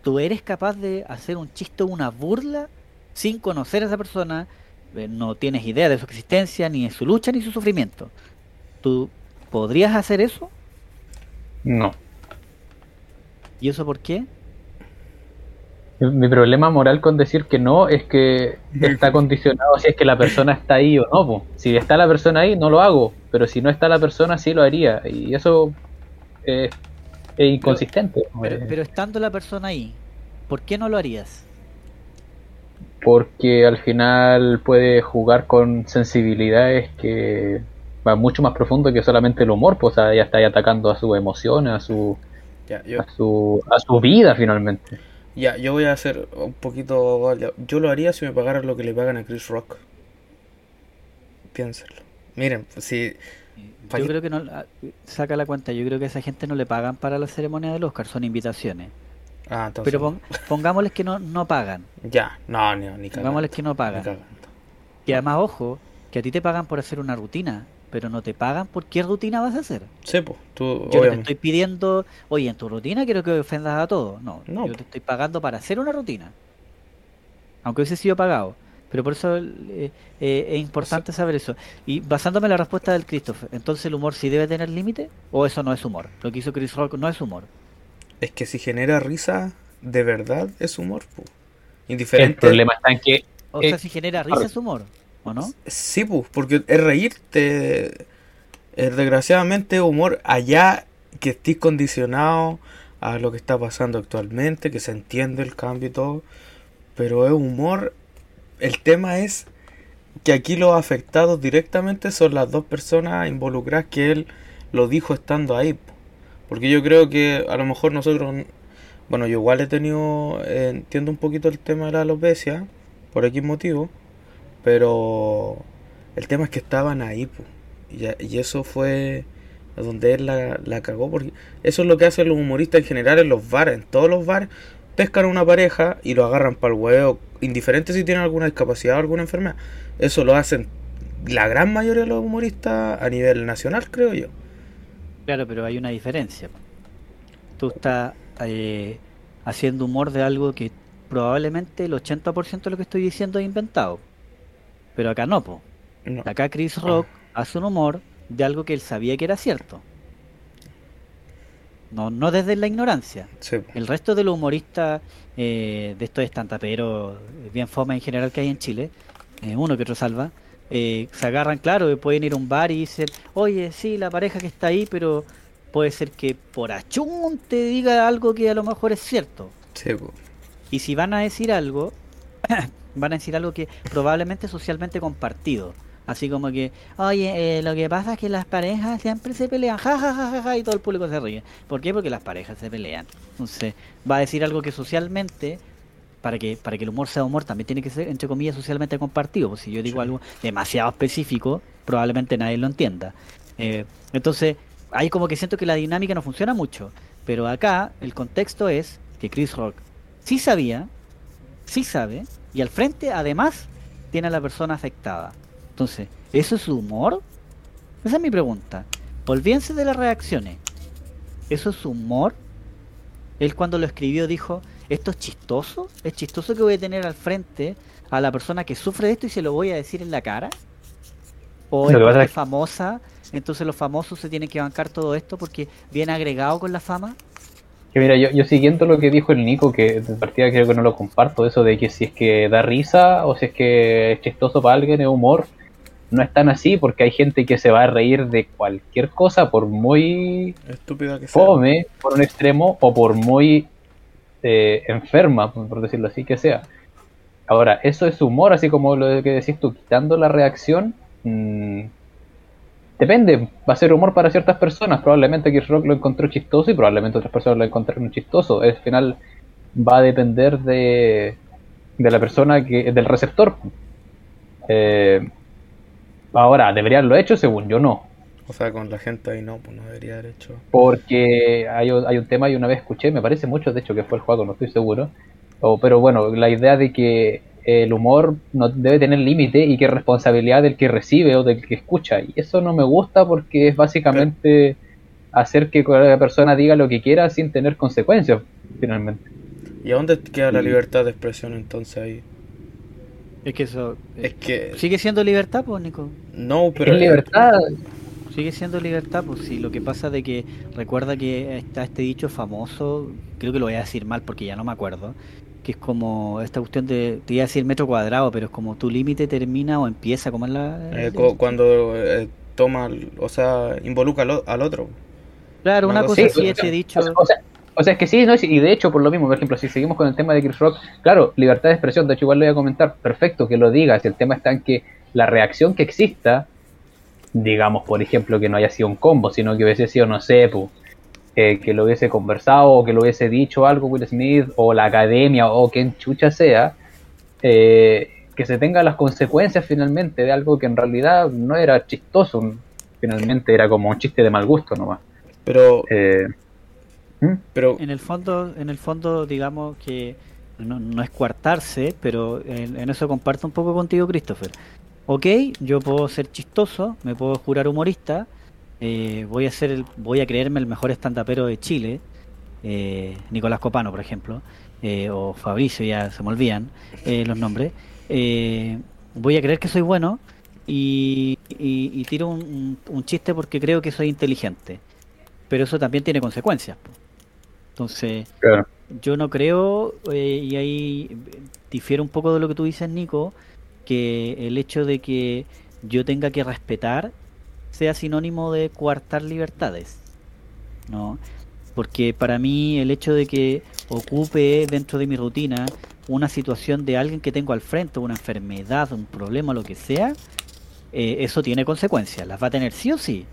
[SPEAKER 2] tú eres capaz de hacer un chiste o una burla sin conocer a esa persona, eh, no tienes idea de su existencia, ni de su lucha, ni su sufrimiento. ¿Tú podrías hacer eso?
[SPEAKER 3] No.
[SPEAKER 2] ¿Y eso por qué?
[SPEAKER 3] Mi- problema moral con decir que no es que está condicionado si es que la persona está ahí o no. po. Si está la persona ahí, no lo hago. Pero si no está la persona, sí lo haría. Y eso eh, es inconsistente.
[SPEAKER 2] Pero, pero estando la persona ahí, ¿por qué no lo harías?
[SPEAKER 3] Porque al final puede jugar con sensibilidades que van mucho más profundo que solamente el humor. Pues, o sea, ya está ahí atacando a sus emociones, a su,
[SPEAKER 1] Ya, yo,
[SPEAKER 3] a su, a su vida finalmente.
[SPEAKER 1] Ya, yo voy a hacer un poquito. Yo lo haría si me pagaran lo que le pagan a Chris Rock. Piénsenlo. Miren, si. ¿Pa'
[SPEAKER 2] Yo creo que no, ah, saca la cuenta, yo creo que a esa gente no le pagan para la ceremonia del Oscar, son invitaciones.
[SPEAKER 1] Ah, entonces.
[SPEAKER 2] Pero pon- pongámosles que no, no pagan,
[SPEAKER 1] Ya, no, no, ni cagando.
[SPEAKER 2] pongámosles que no pagan. Y además, ojo, que a ti te pagan por hacer una rutina, pero no te pagan por qué rutina vas a hacer.
[SPEAKER 1] Sí, pues, tú,
[SPEAKER 2] Yo no te estoy pidiendo, oye, en tu rutina quiero que ofendas a todos. No,
[SPEAKER 1] No.
[SPEAKER 2] yo te estoy pagando para hacer una rutina. Aunque hubiese sido pagado. Pero por eso eh, eh, es importante saber eso. Y basándome en la respuesta del Christopher, entonces el humor sí debe tener límite o eso no es humor. Lo que hizo Chris Rock no es humor.
[SPEAKER 1] Es que si genera risa, de verdad es humor, pues.
[SPEAKER 3] El
[SPEAKER 1] Indiferente.
[SPEAKER 3] problema está en que
[SPEAKER 2] O sea, si genera risa es humor, ¿o no?
[SPEAKER 1] Sí, pues, porque es reírte. Es desgraciadamente humor allá que estés condicionado a lo que está pasando actualmente, que se entiende el cambio y todo. Pero es humor. El tema es que aquí los afectados directamente son las dos personas involucradas que él lo dijo estando ahí. po. Porque yo creo que a lo mejor nosotros. Bueno, yo igual he tenido. eh, entiendo un poquito el tema de la alopecia, por X motivo. Pero el tema es que estaban ahí, a- y eso fue donde él la, la cagó. Porque eso es lo que hacen los humoristas en general en los bares. En todos los bares pescan a una pareja y lo agarran para el huevo. Indiferente si tienen alguna discapacidad o alguna enfermedad. Eso lo hacen la gran mayoría de los humoristas a nivel nacional, creo yo.
[SPEAKER 2] Claro, pero hay una diferencia. Tú estás eh, haciendo humor de algo que probablemente el 80% de lo que estoy diciendo es inventado. Pero acá no, po.
[SPEAKER 1] No.
[SPEAKER 2] Acá Chris Rock hace un humor de algo que él sabía que era cierto. No, no desde la ignorancia.
[SPEAKER 1] Sí.
[SPEAKER 2] El resto de los humoristas eh, de estos estantaperos, bien fome en general que hay en Chile, eh, uno que otro salva, eh, se agarran, claro, y pueden ir a un bar y dicen, oye, sí, la pareja que está ahí, pero puede ser que por achún te diga algo que a lo mejor es cierto.
[SPEAKER 1] Sí.
[SPEAKER 2] Y si van a decir algo, van a decir algo que probablemente socialmente compartido. Así como que, oye, eh, lo que pasa es que las parejas siempre se pelean, ja, ja, ja, ja, ja, y todo el público se ríe. ¿Por qué? Porque las parejas se pelean. Entonces, va a decir algo que socialmente, para que, para que el humor sea humor, también tiene que ser, entre comillas, socialmente compartido. Pues si yo digo
[SPEAKER 1] Sí.
[SPEAKER 2] algo demasiado específico, probablemente nadie lo entienda. Eh, entonces, ahí como que siento que la dinámica no funciona mucho. Pero acá, el contexto es que Chris Rock sí sabía, sí sabe, y al frente además tiene a la persona afectada. Entonces, ¿eso es humor? Esa es mi pregunta. Olvídense de las reacciones. ¿Eso es humor? Él cuando lo escribió dijo, ¿esto es chistoso? ¿Es chistoso que voy a tener al frente a la persona que sufre de esto y se lo voy a decir en la cara? ¿O es-
[SPEAKER 3] es
[SPEAKER 2] famosa? Entonces los famosos se tienen que bancar todo esto porque viene agregado con la fama.
[SPEAKER 3] Que mira, yo, yo siguiendo lo que dijo el Nico, que de partida creo que no lo comparto, eso de que si es que da risa o si es que es chistoso para alguien, es humor, no es tan así porque hay gente que se va a reír de cualquier cosa por muy
[SPEAKER 1] Estúpida que sea.
[SPEAKER 3] fome, por un extremo, o por muy eh, enferma, por por decirlo así, que sea. Ahora, eso es humor, así como lo que decís tú, quitando la reacción. mm, depende, va a ser humor para ciertas personas. Probablemente Chris Rock lo encontró chistoso y probablemente otras personas lo encontraron chistoso. Al final va a depender de, de la persona, que del receptor. Eh, ahora, ¿debería haberlo hecho? Según yo, no.
[SPEAKER 1] O sea, con la gente ahí no, pues no debería haber hecho.
[SPEAKER 3] Porque hay, hay un tema y una vez escuché, me parece mucho, de hecho que fue el juego, no estoy seguro, O, pero bueno, la idea de que el humor no debe tener límite y que es responsabilidad del que recibe o del que escucha. Y eso no me gusta porque es básicamente hacer que la persona diga lo que quiera sin tener consecuencias, finalmente.
[SPEAKER 1] ¿Y a dónde queda la libertad de expresión entonces ahí?
[SPEAKER 2] Es que eso. eh,
[SPEAKER 1] Es que.
[SPEAKER 2] Sigue siendo libertad, pues, Nico.
[SPEAKER 1] No, pero.
[SPEAKER 3] es libertad.
[SPEAKER 2] Sigue siendo libertad, pues sí, lo que pasa de que recuerda que está este dicho famoso, creo que lo voy a decir mal porque ya no me acuerdo, que es como esta cuestión de, te iba a decir metro cuadrado, pero es como tu límite termina o empieza, como es la...
[SPEAKER 1] eh, cu- cuando eh, toma, o sea, involucra al, al otro.
[SPEAKER 2] Claro, una
[SPEAKER 1] Una
[SPEAKER 2] cosa
[SPEAKER 1] cosa-
[SPEAKER 2] así,
[SPEAKER 3] Sí,
[SPEAKER 2] ese dicho...
[SPEAKER 3] O sea, o sea- o sea, es que sí, ¿no? y de hecho, por lo mismo, por ejemplo, si seguimos con el tema de Chris Rock, claro, libertad de expresión, de hecho, igual lo voy a comentar, perfecto que lo digas. El tema está en que la reacción que exista, digamos, por ejemplo, que no haya sido un combo, sino que hubiese sido, no sé, pu, eh, que lo hubiese conversado o que lo hubiese dicho algo Will Smith o la academia o quien chucha sea, eh, que se tenga las consecuencias finalmente de algo que en realidad no era chistoso, finalmente era como un chiste de mal gusto nomás.
[SPEAKER 1] Pero.
[SPEAKER 3] Eh, ¿hmm?
[SPEAKER 1] Pero.
[SPEAKER 2] En el fondo, en el fondo, digamos que no, no es coartarse, pero en, en eso comparto un poco contigo, Christopher. Ok, yo puedo ser chistoso, me puedo jurar humorista, eh, voy a ser, el- voy a creerme el mejor estandapero de Chile, eh, Nicolás Copano, por ejemplo, eh, o Fabricio, ya se me olvidan eh, los nombres. Voy a creer que soy bueno y, y- y tiro un, un- chiste porque creo que soy inteligente, pero eso también tiene consecuencias. Entonces,
[SPEAKER 3] Claro.
[SPEAKER 2] yo no creo, y ahí difiere un poco de lo que tú dices, Nico, que el hecho de que yo tenga que respetar sea sinónimo de coartar libertades. ¿No? Porque para mí el hecho de que ocupe dentro de mi rutina una situación de alguien que tengo al frente, una enfermedad, un problema, lo que sea, eh, eso tiene consecuencias. Las va a tener sí o sí.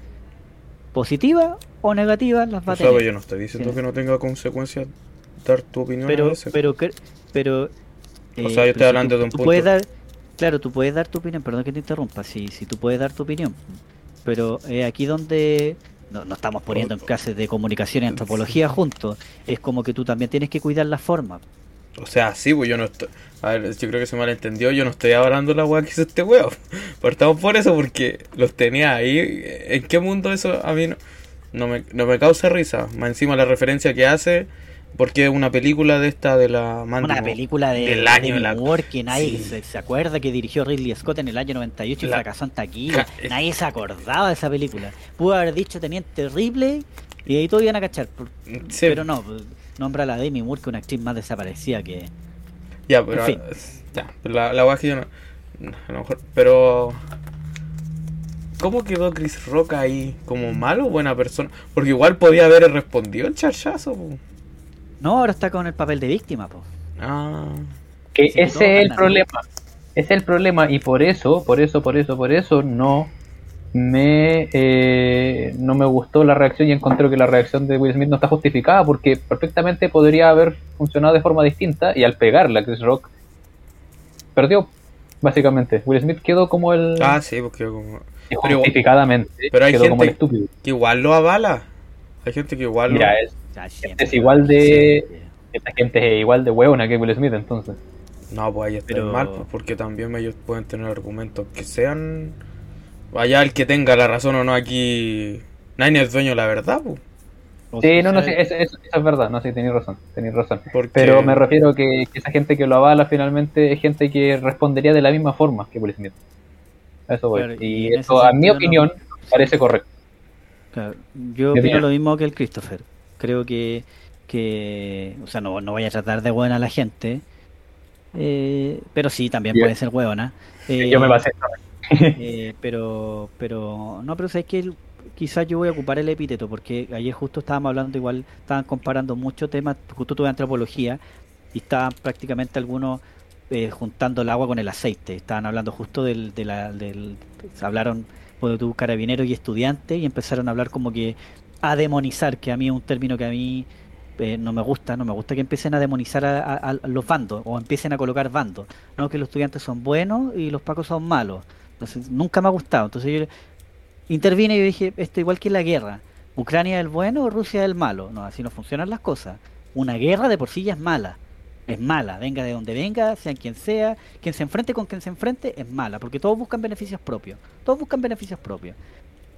[SPEAKER 2] Positivas o negativas, las va a tener.
[SPEAKER 1] yo no estoy diciendo
[SPEAKER 2] Sí.
[SPEAKER 1] que no tenga consecuencias dar tu opinión a
[SPEAKER 2] pero
[SPEAKER 1] veces.
[SPEAKER 2] pero pero eh,
[SPEAKER 1] O sea, yo estoy hablando
[SPEAKER 2] tú-
[SPEAKER 1] de un punto-
[SPEAKER 2] puedes dar claro tú puedes dar tu opinión perdón que te interrumpa si si tú puedes dar tu opinión pero eh, aquí donde no, no estamos poniendo en clases de comunicación y antropología juntos es como que tú también tienes que cuidar la forma
[SPEAKER 1] O sea, sí, pues yo no estoy. A ver, yo creo que se malentendió. Yo no estoy hablando la weá que hizo este weón. Partamos por eso, porque los tenía ahí. ¿En qué mundo eso a mí no, no, me, no me causa risa? Más encima la referencia que hace, porque es una película de esta de la Mandy
[SPEAKER 2] una película de
[SPEAKER 1] del año,
[SPEAKER 2] Demi
[SPEAKER 1] la-
[SPEAKER 2] Moore que nadie
[SPEAKER 1] Sí.
[SPEAKER 2] se, se acuerda que dirigió Ridley Scott en el año 98 y
[SPEAKER 1] La-
[SPEAKER 2] fracasó en taquilla. Nadie se acordaba de esa película. Pudo haber dicho Teniente Ripley y ahí todos iban a cachar. por-
[SPEAKER 1] Sí.
[SPEAKER 2] Pero no, pues, nombra a la Demi Moore que una actriz más desaparecida que...
[SPEAKER 1] Ya, pero.
[SPEAKER 2] En fin.
[SPEAKER 1] Ya, la, la que yo no. A lo mejor. Pero. ¿Cómo quedó Chris Rock ahí? ¿Como malo o buena persona? Porque igual podía haber respondido el charchazo. po.
[SPEAKER 2] No, ahora está con el papel de víctima, po.
[SPEAKER 1] Ah.
[SPEAKER 3] Que ese es el problema. Ese es el problema y por eso, por eso, por eso, por eso no me eh, no me gustó la reacción y encontré que la reacción de Will Smith no está justificada porque perfectamente podría haber funcionado de forma distinta y al pegarla Chris Rock perdió básicamente. Will Smith quedó como el
[SPEAKER 1] Ah, sí, porque como.
[SPEAKER 3] y
[SPEAKER 1] pero-
[SPEAKER 3] justificadamente
[SPEAKER 1] pero hay
[SPEAKER 3] quedó como el
[SPEAKER 1] gente-
[SPEAKER 3] estúpido.
[SPEAKER 1] Que igual lo avala. Hay gente que igual
[SPEAKER 3] Mira,
[SPEAKER 1] lo.
[SPEAKER 3] es,
[SPEAKER 2] Ya,
[SPEAKER 3] es
[SPEAKER 2] siempre.
[SPEAKER 3] igual de
[SPEAKER 2] Sí.
[SPEAKER 3] esta gente es igual de hueona que Will Smith entonces.
[SPEAKER 1] No, pues ahí está
[SPEAKER 2] Pero-
[SPEAKER 1] mal, pues, porque también ellos pueden tener argumentos que sean. Vaya el que tenga la razón o no aquí. Nadie es dueño de la verdad, pues.
[SPEAKER 2] O
[SPEAKER 3] Sí, no, no, sí, eso, eso- eso es verdad, no, sí, tenéis razón, tenéis razón.
[SPEAKER 1] Porque...
[SPEAKER 3] Pero me refiero que, que esa gente que lo avala finalmente es gente que respondería de la misma forma que Will Smith. A Eso voy.
[SPEAKER 2] Claro, y
[SPEAKER 3] eso, a mi opinión, parece correcto.
[SPEAKER 2] Claro, yo opino lo mismo que el Christopher. Creo que, que o sea, no, no voy a tratar de buena a la gente, eh, pero sí, también
[SPEAKER 3] Bien.
[SPEAKER 2] puede ser buena.
[SPEAKER 3] Yo me basé.
[SPEAKER 2] Eh, pero, pero, no, pero sabes que quizás yo voy a ocupar el epíteto, porque ayer justo estábamos hablando, igual estaban comparando muchos temas, justo tuve antropología, y estaban prácticamente algunos eh, juntando el agua con el aceite. Estaban hablando justo del, de la, del, hablaron, pues, tú, carabinero y estudiante, y empezaron a hablar como que a demonizar, que a mí es un término que a mí eh, no me gusta, no me gusta que empiecen a demonizar a, los bandos, o empiecen a colocar bandos. No, que los estudiantes son buenos y los pacos son malos. Entonces, nunca me ha gustado. Entonces yo intervine y dije, esto igual que la guerra. ¿Ucrania es el bueno o Rusia es el malo? No, así no funcionan las cosas. Una guerra de por sí ya es mala. Es mala, venga de donde venga, sea quien sea, quien se enfrente con quien se enfrente, es mala, porque todos buscan beneficios propios. Todos buscan beneficios propios.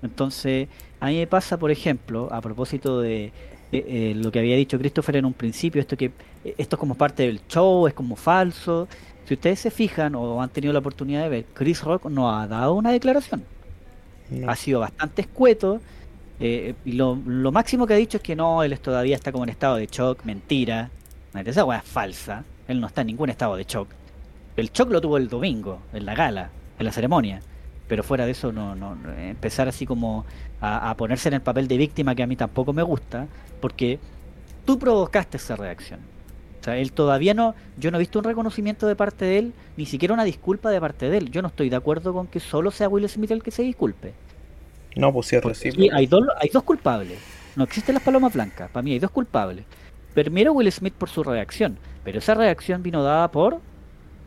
[SPEAKER 2] Entonces, a mí me pasa, por ejemplo, a propósito de, de, eh, lo que había dicho Christopher en un principio, esto que eh, esto es como parte del show, es como falso. Si ustedes se fijan o han tenido la oportunidad de ver, Chris Rock no ha dado una declaración.
[SPEAKER 1] No.
[SPEAKER 2] Ha sido bastante escueto. eh, y lo, lo máximo que ha dicho es que no, él todavía está como en estado de shock, mentira. Esa weá es falsa. Él no está en ningún estado de shock. El shock lo tuvo el domingo, en la gala, en la ceremonia. Pero fuera de eso, no, no empezar así como a, a ponerse en el papel de víctima, que a mí tampoco me gusta, porque tú provocaste esa reacción. O sea, él todavía no, yo no he visto un reconocimiento de parte de él, ni siquiera una disculpa de parte de él. Yo no estoy de acuerdo con que solo sea Will Smith el que se disculpe.
[SPEAKER 1] No, pues sí
[SPEAKER 2] hay dos, hay dos culpables. No existen las palomas blancas. Para mí hay dos culpables. Primero Will Smith por su reacción. Pero esa reacción vino dada por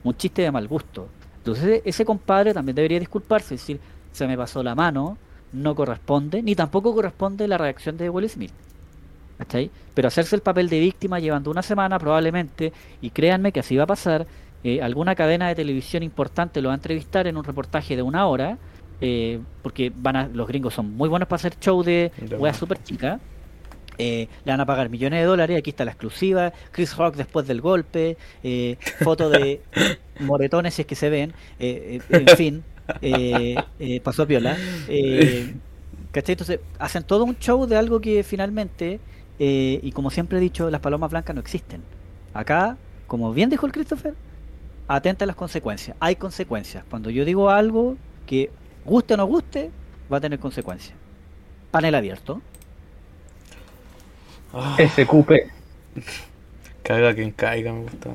[SPEAKER 2] un chiste de mal gusto. Entonces ese compadre también debería disculparse. Es decir, se me pasó la mano, no corresponde, ni tampoco corresponde la reacción de Will Smith. ¿Cachai? Pero hacerse el papel de víctima llevando una semana probablemente, y créanme que así va a pasar, eh, alguna cadena de televisión importante lo va a entrevistar en un reportaje de una hora, eh, porque van a, los gringos son muy buenos para hacer show de weas super chicas. Eh, le van a pagar millones de dólares, aquí está la exclusiva, Chris Rock después del golpe, eh, foto de moretones si es que se ven, eh, eh, en fin, pasó a piola. ¿cachai? Entonces hacen todo un show de algo que finalmente, eh, y como siempre he dicho, las palomas blancas no existen. Acá, como bien dijo el Christopher, atenta a las consecuencias. Hay consecuencias. Cuando yo digo algo que guste o no guste, va a tener consecuencias. Panel abierto.
[SPEAKER 1] Ah,
[SPEAKER 3] SQP.
[SPEAKER 1] caiga quien caiga, me gusta.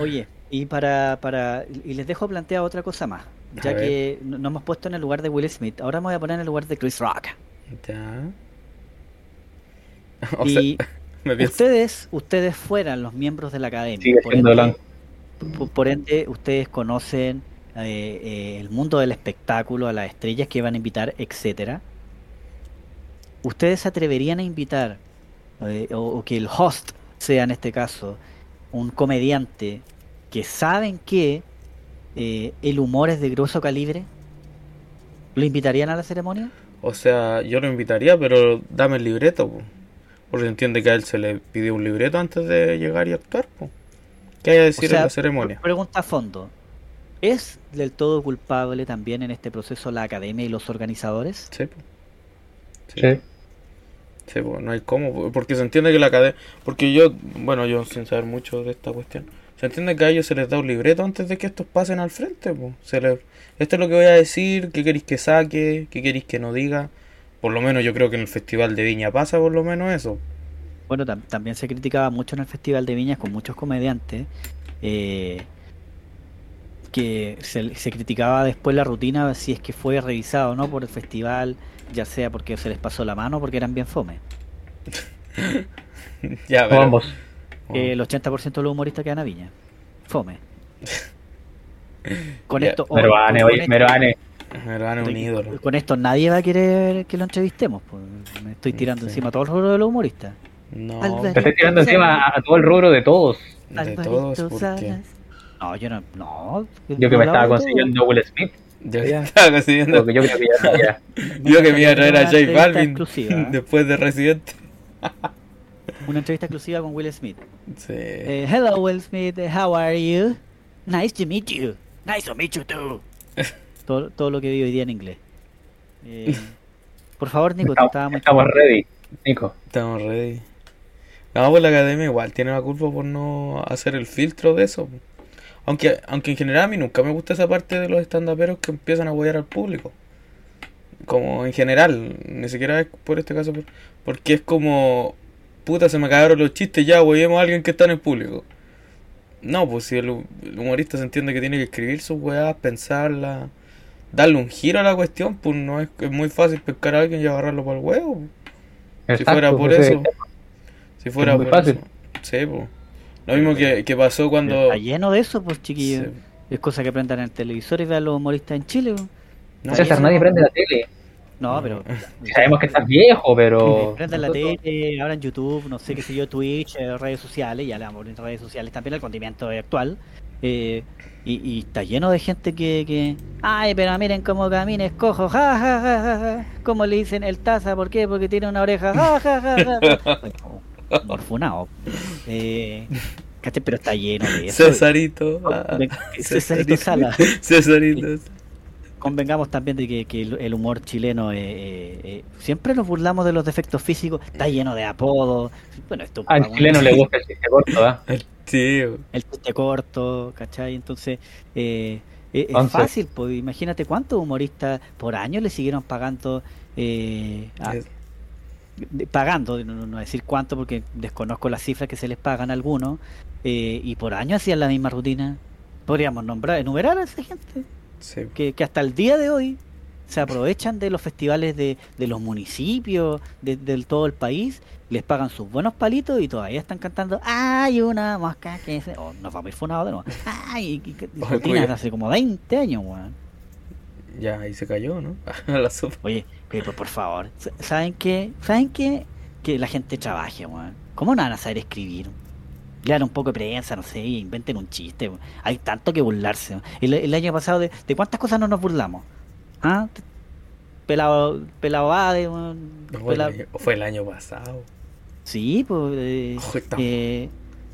[SPEAKER 2] Oye, y para, para y les dejo plantear otra cosa más, ya
[SPEAKER 1] A ver.
[SPEAKER 2] que no- nos hemos puesto en el lugar de Will Smith, ahora me voy a poner en el lugar de Chris Rock.
[SPEAKER 1] Ya. O
[SPEAKER 2] y
[SPEAKER 1] sea, me pienso.
[SPEAKER 2] ustedes, ustedes fueran los miembros de la academia,
[SPEAKER 3] Sigue
[SPEAKER 2] por
[SPEAKER 3] siendo
[SPEAKER 2] ende,
[SPEAKER 3] blanco.
[SPEAKER 2] por- por ende, ustedes conocen eh, eh, el mundo del espectáculo, a las estrellas que van a invitar, etcétera. ¿Ustedes se atreverían a invitar eh, o, o que el host sea en este caso un comediante que saben que eh, el humor es de grueso calibre? ¿Lo invitarían a la ceremonia?
[SPEAKER 1] O sea, yo lo invitaría, pero dame el libreto, po. porque entiende que a él se le pidió un libreto antes de llegar y actuar. Po. ¿Qué hay a
[SPEAKER 2] O
[SPEAKER 1] decir
[SPEAKER 2] sea,
[SPEAKER 1] en la ceremonia?
[SPEAKER 2] pre- Pregunta a fondo. ¿Es del todo culpable también en este proceso la academia y los organizadores?
[SPEAKER 1] Sí. Sí,
[SPEAKER 3] Sí.
[SPEAKER 1] Sí, po, no hay cómo, po, porque se entiende que la cadena, porque yo, bueno, yo sin saber mucho de esta cuestión, se entiende que a ellos se les da un libreto antes de que estos pasen al frente, po. Se les, esto es lo que voy a decir, qué queréis que saque, qué queréis que no diga, por lo menos yo creo que en el Festival de Viña pasa por lo menos eso.
[SPEAKER 2] Bueno, tam- también se criticaba mucho en el Festival de Viñas con muchos comediantes eh, que se, se criticaba después la rutina si es que fue revisado o no por el festival, ya sea porque se les pasó la mano o porque eran bien fome.
[SPEAKER 1] ya, pero-
[SPEAKER 3] ambos.
[SPEAKER 1] oh,
[SPEAKER 2] Eh, el 80% de los humoristas quedan a Viña. Fome. Con
[SPEAKER 1] Ya,
[SPEAKER 2] esto,
[SPEAKER 3] Meruane, oye, Meruane.
[SPEAKER 1] me van a un ídolo.
[SPEAKER 2] Con esto nadie va a querer que lo entrevistemos. pues. Me estoy tirando
[SPEAKER 1] Sí.
[SPEAKER 2] encima todo el rubro de los humoristas.
[SPEAKER 1] No.
[SPEAKER 3] Te estoy tirando encima a, a todo el rubro de todos.
[SPEAKER 1] de
[SPEAKER 2] Alvarito
[SPEAKER 1] todos,
[SPEAKER 2] Salas. No, yo no. no
[SPEAKER 3] Yo que
[SPEAKER 2] no
[SPEAKER 3] me estaba consiguiendo Will Smith.
[SPEAKER 1] Yo
[SPEAKER 3] Ya.
[SPEAKER 1] estaba consiguiendo.
[SPEAKER 3] Porque yo creo que ya, ya.
[SPEAKER 1] Yo que me iba a traer a J Balvin
[SPEAKER 2] exclusiva.
[SPEAKER 1] después de Residente.
[SPEAKER 2] Una entrevista exclusiva con Will Smith.
[SPEAKER 1] Sí.
[SPEAKER 2] Eh, hello, Will Smith. How are you? Nice to meet you. Nice to meet you too. todo, todo lo que vi hoy día en inglés. Eh, por favor, Nico, te
[SPEAKER 3] Estamos,
[SPEAKER 2] estaba muy
[SPEAKER 3] estamos ready, Nico.
[SPEAKER 1] Estamos ready. No, pues la academia igual tiene la culpa por no hacer el filtro de eso. Aunque, aunque en general a mí nunca me gusta esa parte de los estandaperos que empiezan a apoyar al público. Como en general, ni siquiera es por este caso, por- porque es como, puta, se me cagaron los chistes, ya, apoyemos a alguien que está en el público. No, pues si el, hu- el humorista se entiende que tiene que escribir sus weas, pensarla, darle un giro a la cuestión, pues no es, es muy fácil pescar a alguien y agarrarlo para el huevo. Si fuera por eso. Si fuera
[SPEAKER 3] Es muy
[SPEAKER 1] por
[SPEAKER 3] fácil.
[SPEAKER 1] eso. Sí, pues. Lo mismo que, que pasó cuando.
[SPEAKER 2] Está lleno de eso, pues, chiquillos.
[SPEAKER 1] Sí.
[SPEAKER 2] Es cosa que prendan en el televisor y vean los humoristas en Chile. pues.
[SPEAKER 1] No,
[SPEAKER 3] César, nadie prende la tele.
[SPEAKER 2] No, pero.
[SPEAKER 3] Sabemos que estás viejo, pero.
[SPEAKER 2] Prendan la tele, abran YouTube, no sé qué sé yo, Twitch, eh, redes sociales, ya le vamos a poner redes sociales también, el condimento actual. eh, y, y está lleno de gente que, que. Ay, pero miren cómo camina, es cojo, ja, ja, ja, ja, ja. ¿Cómo le dicen el taza? ¿Por qué? Porque tiene una oreja, ja, ja, ja, ja. Morfunao. Eh, pero está lleno de eso.
[SPEAKER 1] Cesarito. ah,
[SPEAKER 2] Cesarito Sala.
[SPEAKER 1] Cesarito.
[SPEAKER 2] Convengamos también de que, que el humor chileno, eh, eh, eh, siempre nos burlamos de los defectos físicos, está lleno de apodos. Bueno, esto
[SPEAKER 3] Al chileno le gusta el chiste corto, ¿ah?
[SPEAKER 1] El tío.
[SPEAKER 2] el chiste corto, ¿cachai? Entonces, eh, eh, es
[SPEAKER 3] Once.
[SPEAKER 2] fácil, pues imagínate cuántos humoristas por año le siguieron pagando, eh, a-
[SPEAKER 1] Es-
[SPEAKER 2] de- pagando, no, decir cuánto porque desconozco las cifras que se les pagan a algunos, eh, y por año hacían la misma rutina. Podríamos nombrar, enumerar a esa gente
[SPEAKER 1] sí.
[SPEAKER 2] que, que hasta el día de hoy se aprovechan de los festivales de, de los municipios, de, todo el país, les pagan sus buenos palitos y todavía están cantando ¡Ay, una mosca que se... Oh, nos vamos a ir funados de nuevo. ¡Ay! y- y- rutinas hace como 20 años, weón.
[SPEAKER 1] Ya ahí se cayó, ¿no? A la sopa.
[SPEAKER 2] Oye, pero por favor, ¿saben qué? ¿Saben qué? Que la gente trabaje, weón. ¿Cómo no van a saber escribir? Lean un poco de prensa, no sé, inventen un chiste. weón. Hay tanto que burlarse. weón. El, el año pasado, de, ¿de cuántas cosas no nos burlamos? ¿Ah? Pelado, pelado Bade, weón.
[SPEAKER 1] No,
[SPEAKER 2] Pelado-
[SPEAKER 1] el año- fue el año pasado.
[SPEAKER 2] Sí, pues. eh,
[SPEAKER 1] Ojo, estamos-
[SPEAKER 2] eh,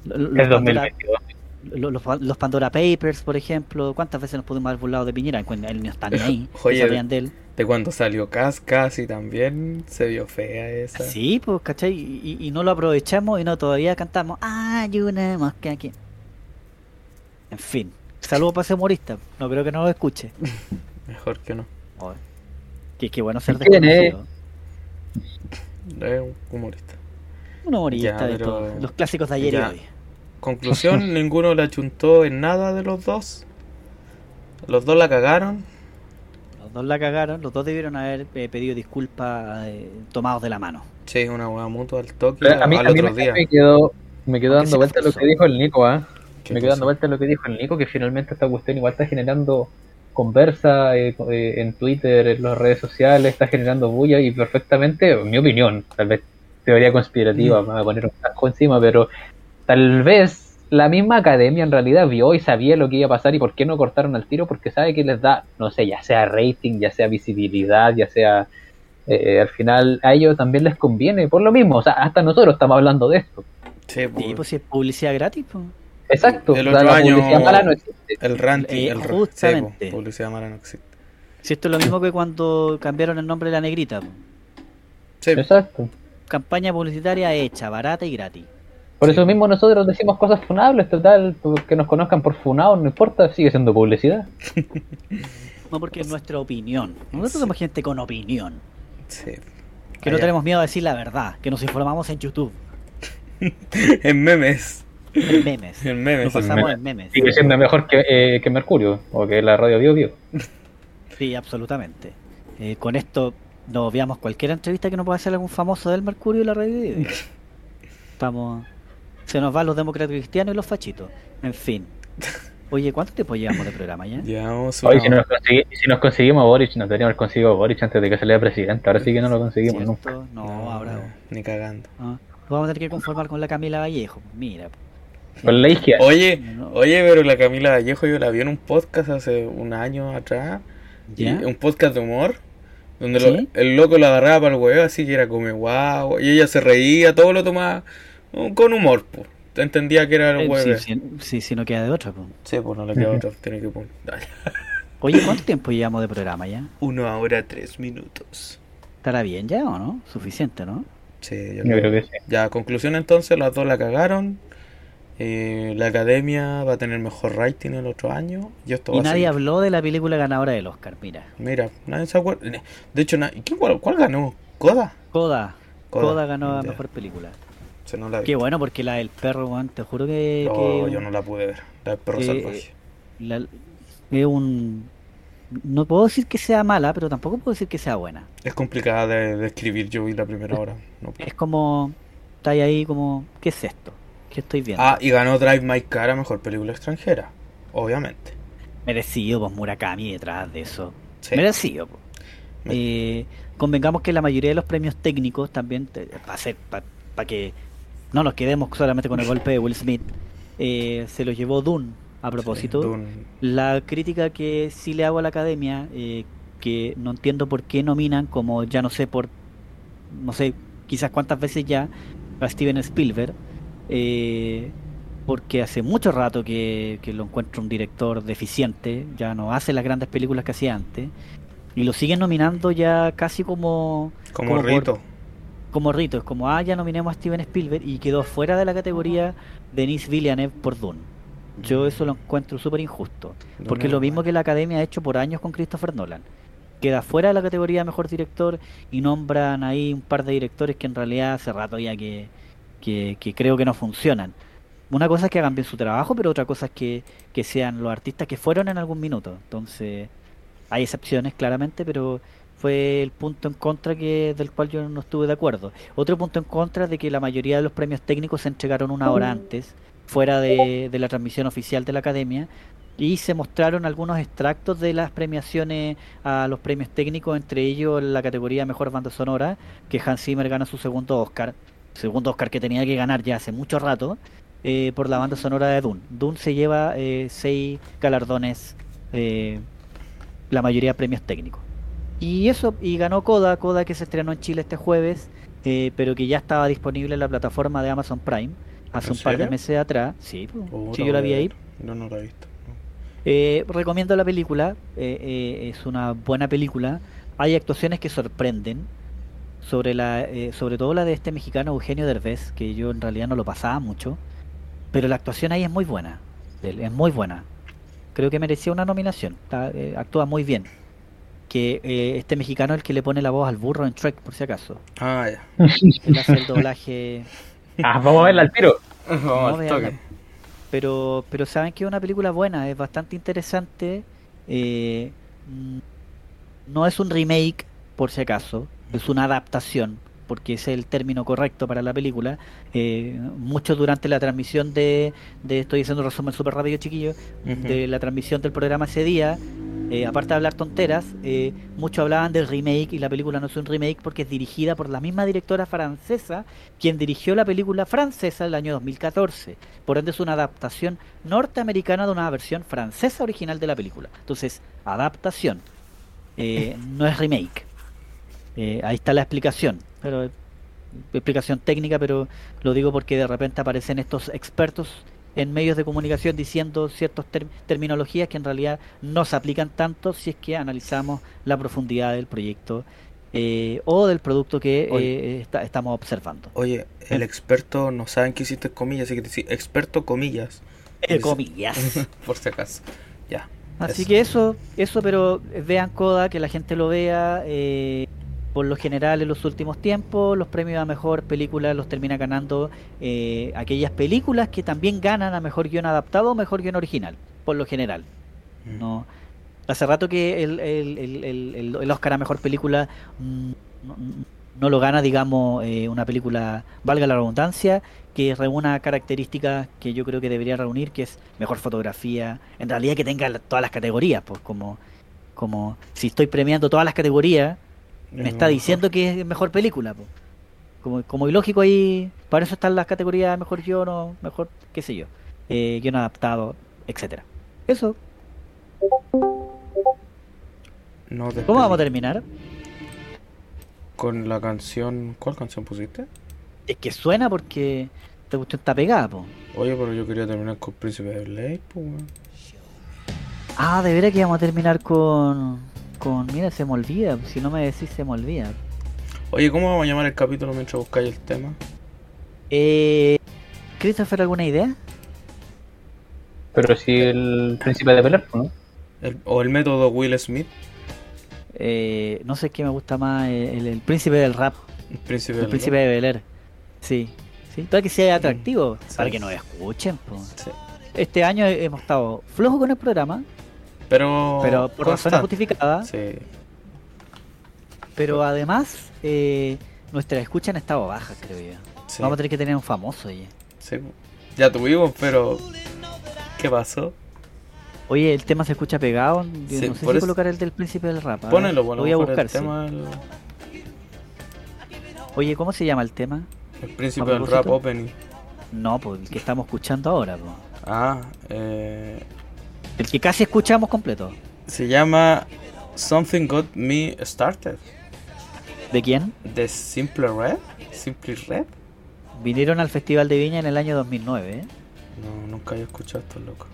[SPEAKER 2] lo- lo-
[SPEAKER 3] El
[SPEAKER 2] Pandora,
[SPEAKER 3] 2022.
[SPEAKER 2] lo- los- los Pandora Papers, por ejemplo. ¿Cuántas veces nos pudimos haber burlado de Piñera? Cuando Él no está ni ahí. no
[SPEAKER 1] Oye,
[SPEAKER 2] sabían de él.
[SPEAKER 1] De cuando salió Cas, casi también se vio fea esa.
[SPEAKER 2] Sí, pues, ¿cachai? Y, y- y no lo aprovechamos y no todavía cantamos. Hay una mosca aquí. En fin. Saludos para ese humorista. No creo que no lo escuche.
[SPEAKER 1] Mejor que no.
[SPEAKER 2] Qué, qué bueno ser desconocido.
[SPEAKER 1] Es un humorista.
[SPEAKER 2] Un humorista
[SPEAKER 1] Ya,
[SPEAKER 2] de
[SPEAKER 1] pero-
[SPEAKER 2] todo. Los clásicos de ayer
[SPEAKER 1] Ya.
[SPEAKER 2] y hoy.
[SPEAKER 1] Conclusión, ninguno le achuntó en nada de los dos. Los dos la cagaron.
[SPEAKER 2] Los dos la cagaron. Los dos debieron haber eh, pedido disculpas eh, tomados de la mano.
[SPEAKER 1] Sí, una hueá mutua al toque
[SPEAKER 3] Pero a mí,
[SPEAKER 1] al
[SPEAKER 3] a mí
[SPEAKER 1] otro
[SPEAKER 3] me,
[SPEAKER 1] día.
[SPEAKER 3] me quedó, me quedó
[SPEAKER 2] Aunque
[SPEAKER 3] dando vuelta lo que dijo el Nico.
[SPEAKER 1] ¿Qué
[SPEAKER 3] Me quedó dando vuelta lo que dijo el Nico, que finalmente esta cuestión igual está generando conversa eh, eh, en Twitter, en las redes sociales, está generando bulla y perfectamente, en mi opinión, tal vez teoría conspirativa, me voy a poner un casco encima, pero tal vez la misma academia en realidad vio y sabía lo que iba a pasar y por qué no cortaron al tiro, porque sabe que les da, no sé, ya sea rating, ya sea visibilidad, ya sea... eh, al final a ellos también les conviene, por lo mismo, o sea, hasta nosotros estamos hablando de esto.
[SPEAKER 1] Sí,
[SPEAKER 2] Sí,
[SPEAKER 1] pues,
[SPEAKER 2] pues si es publicidad gratis, pues.
[SPEAKER 3] Exacto,
[SPEAKER 1] El
[SPEAKER 3] o sea,
[SPEAKER 1] otro
[SPEAKER 3] la
[SPEAKER 1] año-
[SPEAKER 3] publicidad mala no existe.
[SPEAKER 1] el ranting,
[SPEAKER 2] Eh,
[SPEAKER 1] el
[SPEAKER 2] justamente.
[SPEAKER 1] sí, pues, publicidad mala no existe.
[SPEAKER 2] Si esto es lo mismo que cuando cambiaron el nombre de la negrita. pues.
[SPEAKER 1] Sí,
[SPEAKER 3] Exacto.
[SPEAKER 2] Campaña publicitaria hecha, barata y gratis.
[SPEAKER 3] Por
[SPEAKER 1] Sí.
[SPEAKER 3] eso mismo nosotros decimos cosas funables, total, que nos conozcan por funados, no importa, sigue siendo publicidad.
[SPEAKER 2] No porque es nuestra opinión. Nosotros
[SPEAKER 1] Sí.
[SPEAKER 2] somos gente con opinión.
[SPEAKER 1] sí.
[SPEAKER 2] Que no tenemos miedo a decir la verdad. Que nos informamos en YouTube.
[SPEAKER 1] En memes.
[SPEAKER 2] En memes.
[SPEAKER 1] En memes.
[SPEAKER 2] Nos pasamos en memes.
[SPEAKER 3] Sigue siendo mejor que, eh, que Mercurio, o que la radio Bio Bio.
[SPEAKER 2] Sí, absolutamente. Eh, con esto nos veamos cualquier entrevista que nos pueda hacer algún famoso del Mercurio y la radio. Video. Vamos. Se nos van los demócratas cristianos y los fachitos. En fin. Oye, ¿cuánto tiempo llevamos de programa ya?
[SPEAKER 1] Llevamos una
[SPEAKER 3] si nos, si nos conseguimos a Boric, nos deberíamos haber conseguido a Boric antes de que saliera presidente, ahora sí que no lo conseguimos nunca.
[SPEAKER 2] ¿Cierto? No, ahora.
[SPEAKER 1] Ni cagando.
[SPEAKER 2] no. Nos vamos a tener que conformar con la Camila Vallejo. Mira.
[SPEAKER 3] Con la izquierda.
[SPEAKER 1] Oye,
[SPEAKER 2] No.
[SPEAKER 1] oye, pero la Camila Vallejo yo la vi en un podcast hace un año atrás. un podcast de humor. Donde el loco la agarraba para el huevo, así que era como guau. Y ella se reía, todo lo tomaba con humor, pues. Entendía que era
[SPEAKER 2] Eh,
[SPEAKER 1] el huevo.
[SPEAKER 2] sí,
[SPEAKER 1] Sí,
[SPEAKER 2] sí, sí, sí, no queda de otra. pues.
[SPEAKER 1] pues no le queda otra, tiene que poner. Dale.
[SPEAKER 2] Oye, ¿cuánto tiempo llevamos de programa ya?
[SPEAKER 1] Una hora, tres minutos.
[SPEAKER 2] ¿Estará bien ya o no? Suficiente, ¿no?
[SPEAKER 1] Sí, yo,
[SPEAKER 3] Yo
[SPEAKER 1] creo.
[SPEAKER 3] creo que sí.
[SPEAKER 1] Ya, conclusión entonces, las dos la cagaron. Eh, la academia va a tener mejor rating el otro año. Y esto
[SPEAKER 2] nadie habló de la película ganadora del Oscar, mira.
[SPEAKER 1] Mira, nadie se acuerda. De hecho, na- ¿quién, cuál, cuál ganó? ¿Coda?
[SPEAKER 2] Coda.
[SPEAKER 1] Coda,
[SPEAKER 2] Coda, ganó la mejor película.
[SPEAKER 1] Se no la.
[SPEAKER 2] Qué bueno, porque la del perro, te juro que. Que-
[SPEAKER 1] yo no la pude ver. La del perro
[SPEAKER 2] que-
[SPEAKER 1] salvaje.
[SPEAKER 2] la- es un. No puedo decir que sea mala, pero tampoco puedo decir que sea buena.
[SPEAKER 1] Es complicada de, de escribir. Yo vi la primera hora. No.
[SPEAKER 2] Es como. Está ahí como. ¿Qué es esto? ¿Qué estoy viendo?
[SPEAKER 1] Ah, y ganó Drive My Car a mejor película extranjera. Obviamente.
[SPEAKER 2] Merecido, pues Murakami detrás de eso.
[SPEAKER 1] Sí.
[SPEAKER 2] Merecido, pues. Eh, convengamos que la mayoría de los premios técnicos también, para que no nos quedemos solamente con el golpe de Will Smith, eh, se lo llevó Dune a propósito.
[SPEAKER 1] Dune.
[SPEAKER 2] La crítica que sí le hago a la academia, eh, que no entiendo por qué nominan, como ya no sé por, no sé, quizás cuántas veces ya, a Steven Spielberg, eh, porque hace mucho rato que, que lo encuentro un director deficiente, ya no hace las grandes películas que hacía antes, y lo siguen nominando ya casi como...
[SPEAKER 1] Como,
[SPEAKER 2] por-
[SPEAKER 1] rito.
[SPEAKER 2] Como rito, es como, ah, ya nominemos a Steven Spielberg y quedó fuera de la categoría Denis Villeneuve por Dune. Yo eso lo encuentro súper injusto, porque es lo mismo que la academia ha hecho por años con Christopher Nolan. Queda fuera de la categoría mejor director y nombran ahí un par de directores que en realidad hace rato ya que, que, que creo que no funcionan. Una cosa es que hagan bien su trabajo, pero otra cosa es que, que sean los artistas que fueron en algún minuto. Entonces, hay excepciones claramente, pero fue el punto en contra que del cual yo no estuve de acuerdo. Otro punto en contra es de que la mayoría de los premios técnicos se entregaron una hora antes, fuera de, de la transmisión oficial de la academia, y se mostraron algunos extractos de las premiaciones a los premios técnicos, entre ellos la categoría Mejor Banda Sonora, que Hans Zimmer gana su segundo Oscar, segundo Oscar que tenía que ganar ya hace mucho rato, eh, por la banda sonora de Dune. Dune se lleva eh, seis galardones, eh, la mayoría premios técnicos. Y eso, y ganó Coda, Coda que se estrenó en Chile este jueves, eh, pero que ya estaba disponible en la plataforma de Amazon Prime hace
[SPEAKER 1] ¿En
[SPEAKER 2] un par de meses atrás. Sí, pues,
[SPEAKER 1] Oh,
[SPEAKER 2] sí, yo la vi ahí.
[SPEAKER 1] No, no la he visto. no.
[SPEAKER 2] Eh, recomiendo la película, eh, eh, es una buena película. Hay actuaciones que sorprenden, sobre la, eh, sobre todo la de este mexicano Eugenio Derbez, que yo en realidad no lo pasaba mucho, pero la actuación ahí es muy buena, es muy buena. Creo que merecía una nominación, está, actúa muy bien. Que eh, este mexicano es el que le pone la voz al burro en Trek, por si acaso.
[SPEAKER 1] Ah, ya.
[SPEAKER 2] Él hace el doblaje.
[SPEAKER 3] Ah, vamos a verla al tiro.
[SPEAKER 1] Vamos al
[SPEAKER 2] veanla.
[SPEAKER 1] toque.
[SPEAKER 2] Pero, pero saben que es una película buena, es bastante interesante. eh, no es un remake, por si acaso, es una adaptación, porque ese es el término correcto para la película. Eh, mucho durante la transmisión de, de estoy haciendo un resumen súper rápido, chiquillos,
[SPEAKER 1] Ujú.
[SPEAKER 2] de la transmisión del programa ese día. Eh, aparte de hablar tonteras, eh, muchos hablaban del remake y la película no es un remake porque es dirigida por la misma directora francesa quien dirigió la película francesa el año 2014. Por ende es una adaptación norteamericana de una versión francesa original de la película. Entonces, adaptación, eh, no es remake. Ahí está la explicación, pero explicación técnica, pero lo digo porque de repente aparecen estos expertos en medios de comunicación diciendo ciertas ter- terminologías que en realidad no se aplican tanto si es que analizamos la profundidad del proyecto eh, o del producto que
[SPEAKER 1] Oye.
[SPEAKER 2] eh, está- estamos observando.
[SPEAKER 1] Oye, el experto no saben que hiciste comillas, así que decís experto comillas.
[SPEAKER 2] Eh, comillas.
[SPEAKER 1] Por si acaso. Ya.
[SPEAKER 2] Así
[SPEAKER 1] Eso.
[SPEAKER 2] que eso, eso, pero vean Coda, que la gente lo vea. Por lo general, en los últimos tiempos, los premios a mejor película los termina ganando eh, aquellas películas que también ganan a mejor guion adaptado o mejor guion original, por lo general.
[SPEAKER 1] Mm.
[SPEAKER 2] No, hace rato que el, el, el, el- Oscar a mejor película mm, no, no lo gana, digamos, eh, una película, valga la redundancia, que reúna características que yo creo que debería reunir, que es mejor fotografía, en realidad que tenga todas las categorías, pues como, como si estoy premiando todas las categorías, me
[SPEAKER 1] Es
[SPEAKER 2] está diciendo que es mejor película, pues. Como, como ilógico ahí, para eso están las categorías mejor guion o mejor, qué sé yo, eh, guion adaptado, etcétera. Eso, ¿cómo vamos a terminar?
[SPEAKER 1] Con la canción. ¿Cuál canción pusiste?
[SPEAKER 2] Es que suena porque esta cuestión está pegada, po.
[SPEAKER 1] Oye, pero yo quería terminar con Príncipe de Blade, weón.
[SPEAKER 2] Ah, de veras que vamos a terminar con. Con. Mira, se me olvida. Si no me decís, se me olvida.
[SPEAKER 1] Oye, ¿cómo vamos a llamar el capítulo mientras buscáis el tema?
[SPEAKER 2] Eh. ¿Christopher, alguna idea?
[SPEAKER 3] Pero si el príncipe de Bel ¿no?
[SPEAKER 1] El- o el método Will Smith,
[SPEAKER 2] Eh, no sé qué me gusta más. El, el príncipe del rap.
[SPEAKER 1] el príncipe
[SPEAKER 2] El
[SPEAKER 1] del
[SPEAKER 2] príncipe de Bel Air. Sí. Sí, para que sea atractivo.
[SPEAKER 1] Sí.
[SPEAKER 2] Para que nos escuchen, po.
[SPEAKER 1] Sí.
[SPEAKER 2] Este año hemos estado flojos con el programa.
[SPEAKER 1] Pero.
[SPEAKER 2] Pero por razones justificadas.
[SPEAKER 1] Sí.
[SPEAKER 2] Pero además, eh, nuestras escuchas han estado bajas, creo yo.
[SPEAKER 1] sí,
[SPEAKER 2] Vamos a tener que tener un famoso ahí.
[SPEAKER 1] sí. Ya tuvimos, pero. ¿Qué pasó?
[SPEAKER 2] Oye, el tema se escucha pegado. Yo
[SPEAKER 1] Sí,
[SPEAKER 2] no sé
[SPEAKER 1] por
[SPEAKER 2] si
[SPEAKER 1] eso-
[SPEAKER 2] colocar el del príncipe del rap. a ver,
[SPEAKER 1] Ponelo, bueno,
[SPEAKER 2] voy a buscar.
[SPEAKER 1] el tema del
[SPEAKER 2] Oye, ¿cómo se llama el tema?
[SPEAKER 1] el príncipe
[SPEAKER 2] ¿A
[SPEAKER 1] del rap opening.
[SPEAKER 2] No, pues el que estamos escuchando ahora. po.
[SPEAKER 1] Ah, eh,
[SPEAKER 2] El que casi escuchamos completo.
[SPEAKER 1] se llama Something Got Me Started.
[SPEAKER 2] ¿De quién?
[SPEAKER 1] De Simple Red. Simply Red.
[SPEAKER 2] Vinieron al Festival de Viña en el año 2009. ¿eh?
[SPEAKER 1] No, nunca había escuchado esto, loco.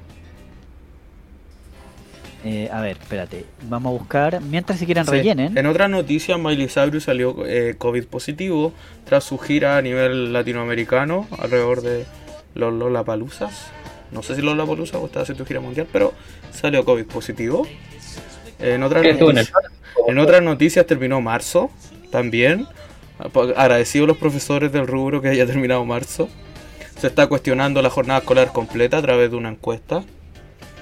[SPEAKER 2] Eh, a ver, espérate. Vamos a buscar. Mientras si quieren
[SPEAKER 1] Sí.
[SPEAKER 2] rellenen.
[SPEAKER 1] En otras noticias, Miley Cyrus salió eh, COVID positivo tras su gira a nivel latinoamericano alrededor de los Lollapaloozas. No sé si Lollapalooza o estaba haciendo gira mundial, pero salió COVID positivo. En otras,
[SPEAKER 3] ¿Qué estuvo en el
[SPEAKER 1] noticias, en otras noticias terminó marzo también. Agradecido a los profesores del rubro que haya terminado marzo. Se está cuestionando la jornada escolar completa a través de una encuesta.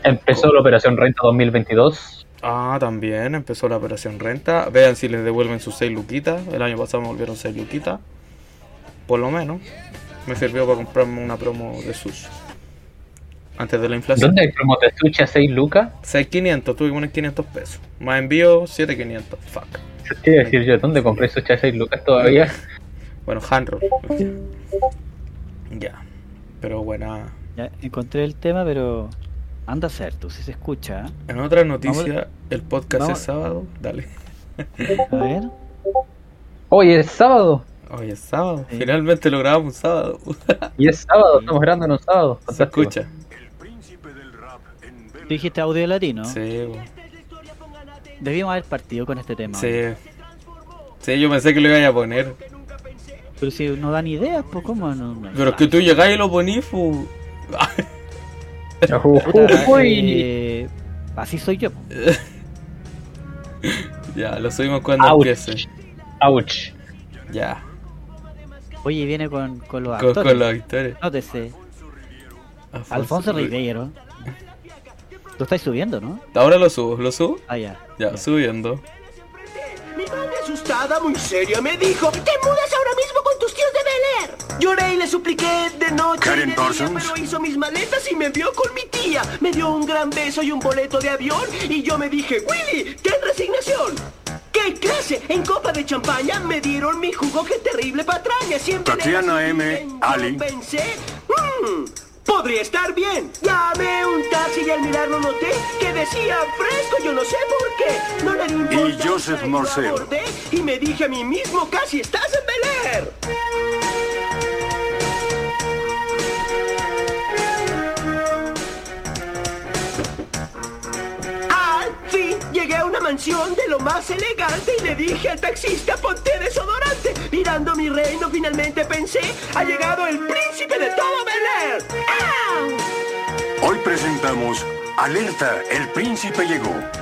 [SPEAKER 3] Empezó la operación Renta 2022.
[SPEAKER 1] Ah, también empezó la operación renta. Vean si les devuelven sus 6 luquitas. El año pasado me volvieron 6 luquitas. Por lo menos. Me sirvió para comprarme una promo de sushi. Antes de la inflación.
[SPEAKER 3] ¿Dónde hay promos de sushi a 6 lucas?
[SPEAKER 1] 6.500, tuve que poner 500 pesos. Más envío, 7.500. Fuck.
[SPEAKER 3] ¿Qué iba a decir yo? ¿Dónde compré sushi a 6 lucas todavía?
[SPEAKER 1] Bueno, handroll. Ya. Pero buena.
[SPEAKER 2] Ya encontré el tema, pero anda a ser, tú si se escucha. ¿eh?
[SPEAKER 1] En otra noticia, el podcast
[SPEAKER 2] vamos-
[SPEAKER 1] es sábado. Dale.
[SPEAKER 2] A ver.
[SPEAKER 3] Hoy es sábado.
[SPEAKER 1] Hoy es sábado.
[SPEAKER 2] Sí.
[SPEAKER 1] Finalmente lo grabamos un sábado.
[SPEAKER 3] Y es sábado, estamos grabando en un sábado.
[SPEAKER 1] Se escucha.
[SPEAKER 2] Tú dijiste audio latino.
[SPEAKER 1] Sí.
[SPEAKER 2] Debíamos haber partido con este tema.
[SPEAKER 1] Sí. Sí, yo pensé que lo iba a poner.
[SPEAKER 2] Pero si no dan ideas, pues cómo no. no-
[SPEAKER 1] Pero es que tú llegás y lo ponís, fu.
[SPEAKER 2] Eh, así soy yo.
[SPEAKER 1] ya, lo subimos cuando
[SPEAKER 3] Ouch.
[SPEAKER 1] empiece.
[SPEAKER 3] Ouch.
[SPEAKER 1] Ya,
[SPEAKER 2] Oye, viene con, con los
[SPEAKER 1] con,
[SPEAKER 2] actores.
[SPEAKER 1] con la victoria.
[SPEAKER 2] Nótese. Alfonso Ribeiro. Lo estáis subiendo, ¿no?
[SPEAKER 1] Ahora lo subo, lo subo.
[SPEAKER 2] Ah, ya.
[SPEAKER 1] Ya, subiendo.
[SPEAKER 4] Mi madre asustada, muy seria, me dijo ¡Te mudas ahora mismo con tus tíos de Bel Air! Lloré y le supliqué de noche y
[SPEAKER 5] Karen
[SPEAKER 4] de día,
[SPEAKER 5] Parsons.
[SPEAKER 4] pero hizo mis maletas y me envió con mi tía. Me dio un gran beso y un boleto de avión y yo me dije ¡Willy, ten resignación! ¡Qué clase! En copa de champaña me dieron mi jugo, qué terrible patraña. Siempre
[SPEAKER 5] Tatiana
[SPEAKER 4] y
[SPEAKER 5] M. Ali.
[SPEAKER 4] pensé, "Mm, podría estar bien. Llamé un taxi y al mirarlo noté que decía fresco, yo no sé por qué. No le di importancia
[SPEAKER 5] Joseph Morceo.
[SPEAKER 4] Y me dije a mí mismo, casi estás en Bel Air. A una mansión de lo más elegante y le dije al taxista, ponte desodorante. Mirando mi reino, finalmente pensé, ha llegado el príncipe de todo Bel Air. ¡Au!
[SPEAKER 5] Hoy presentamos Alerta, el príncipe llegó.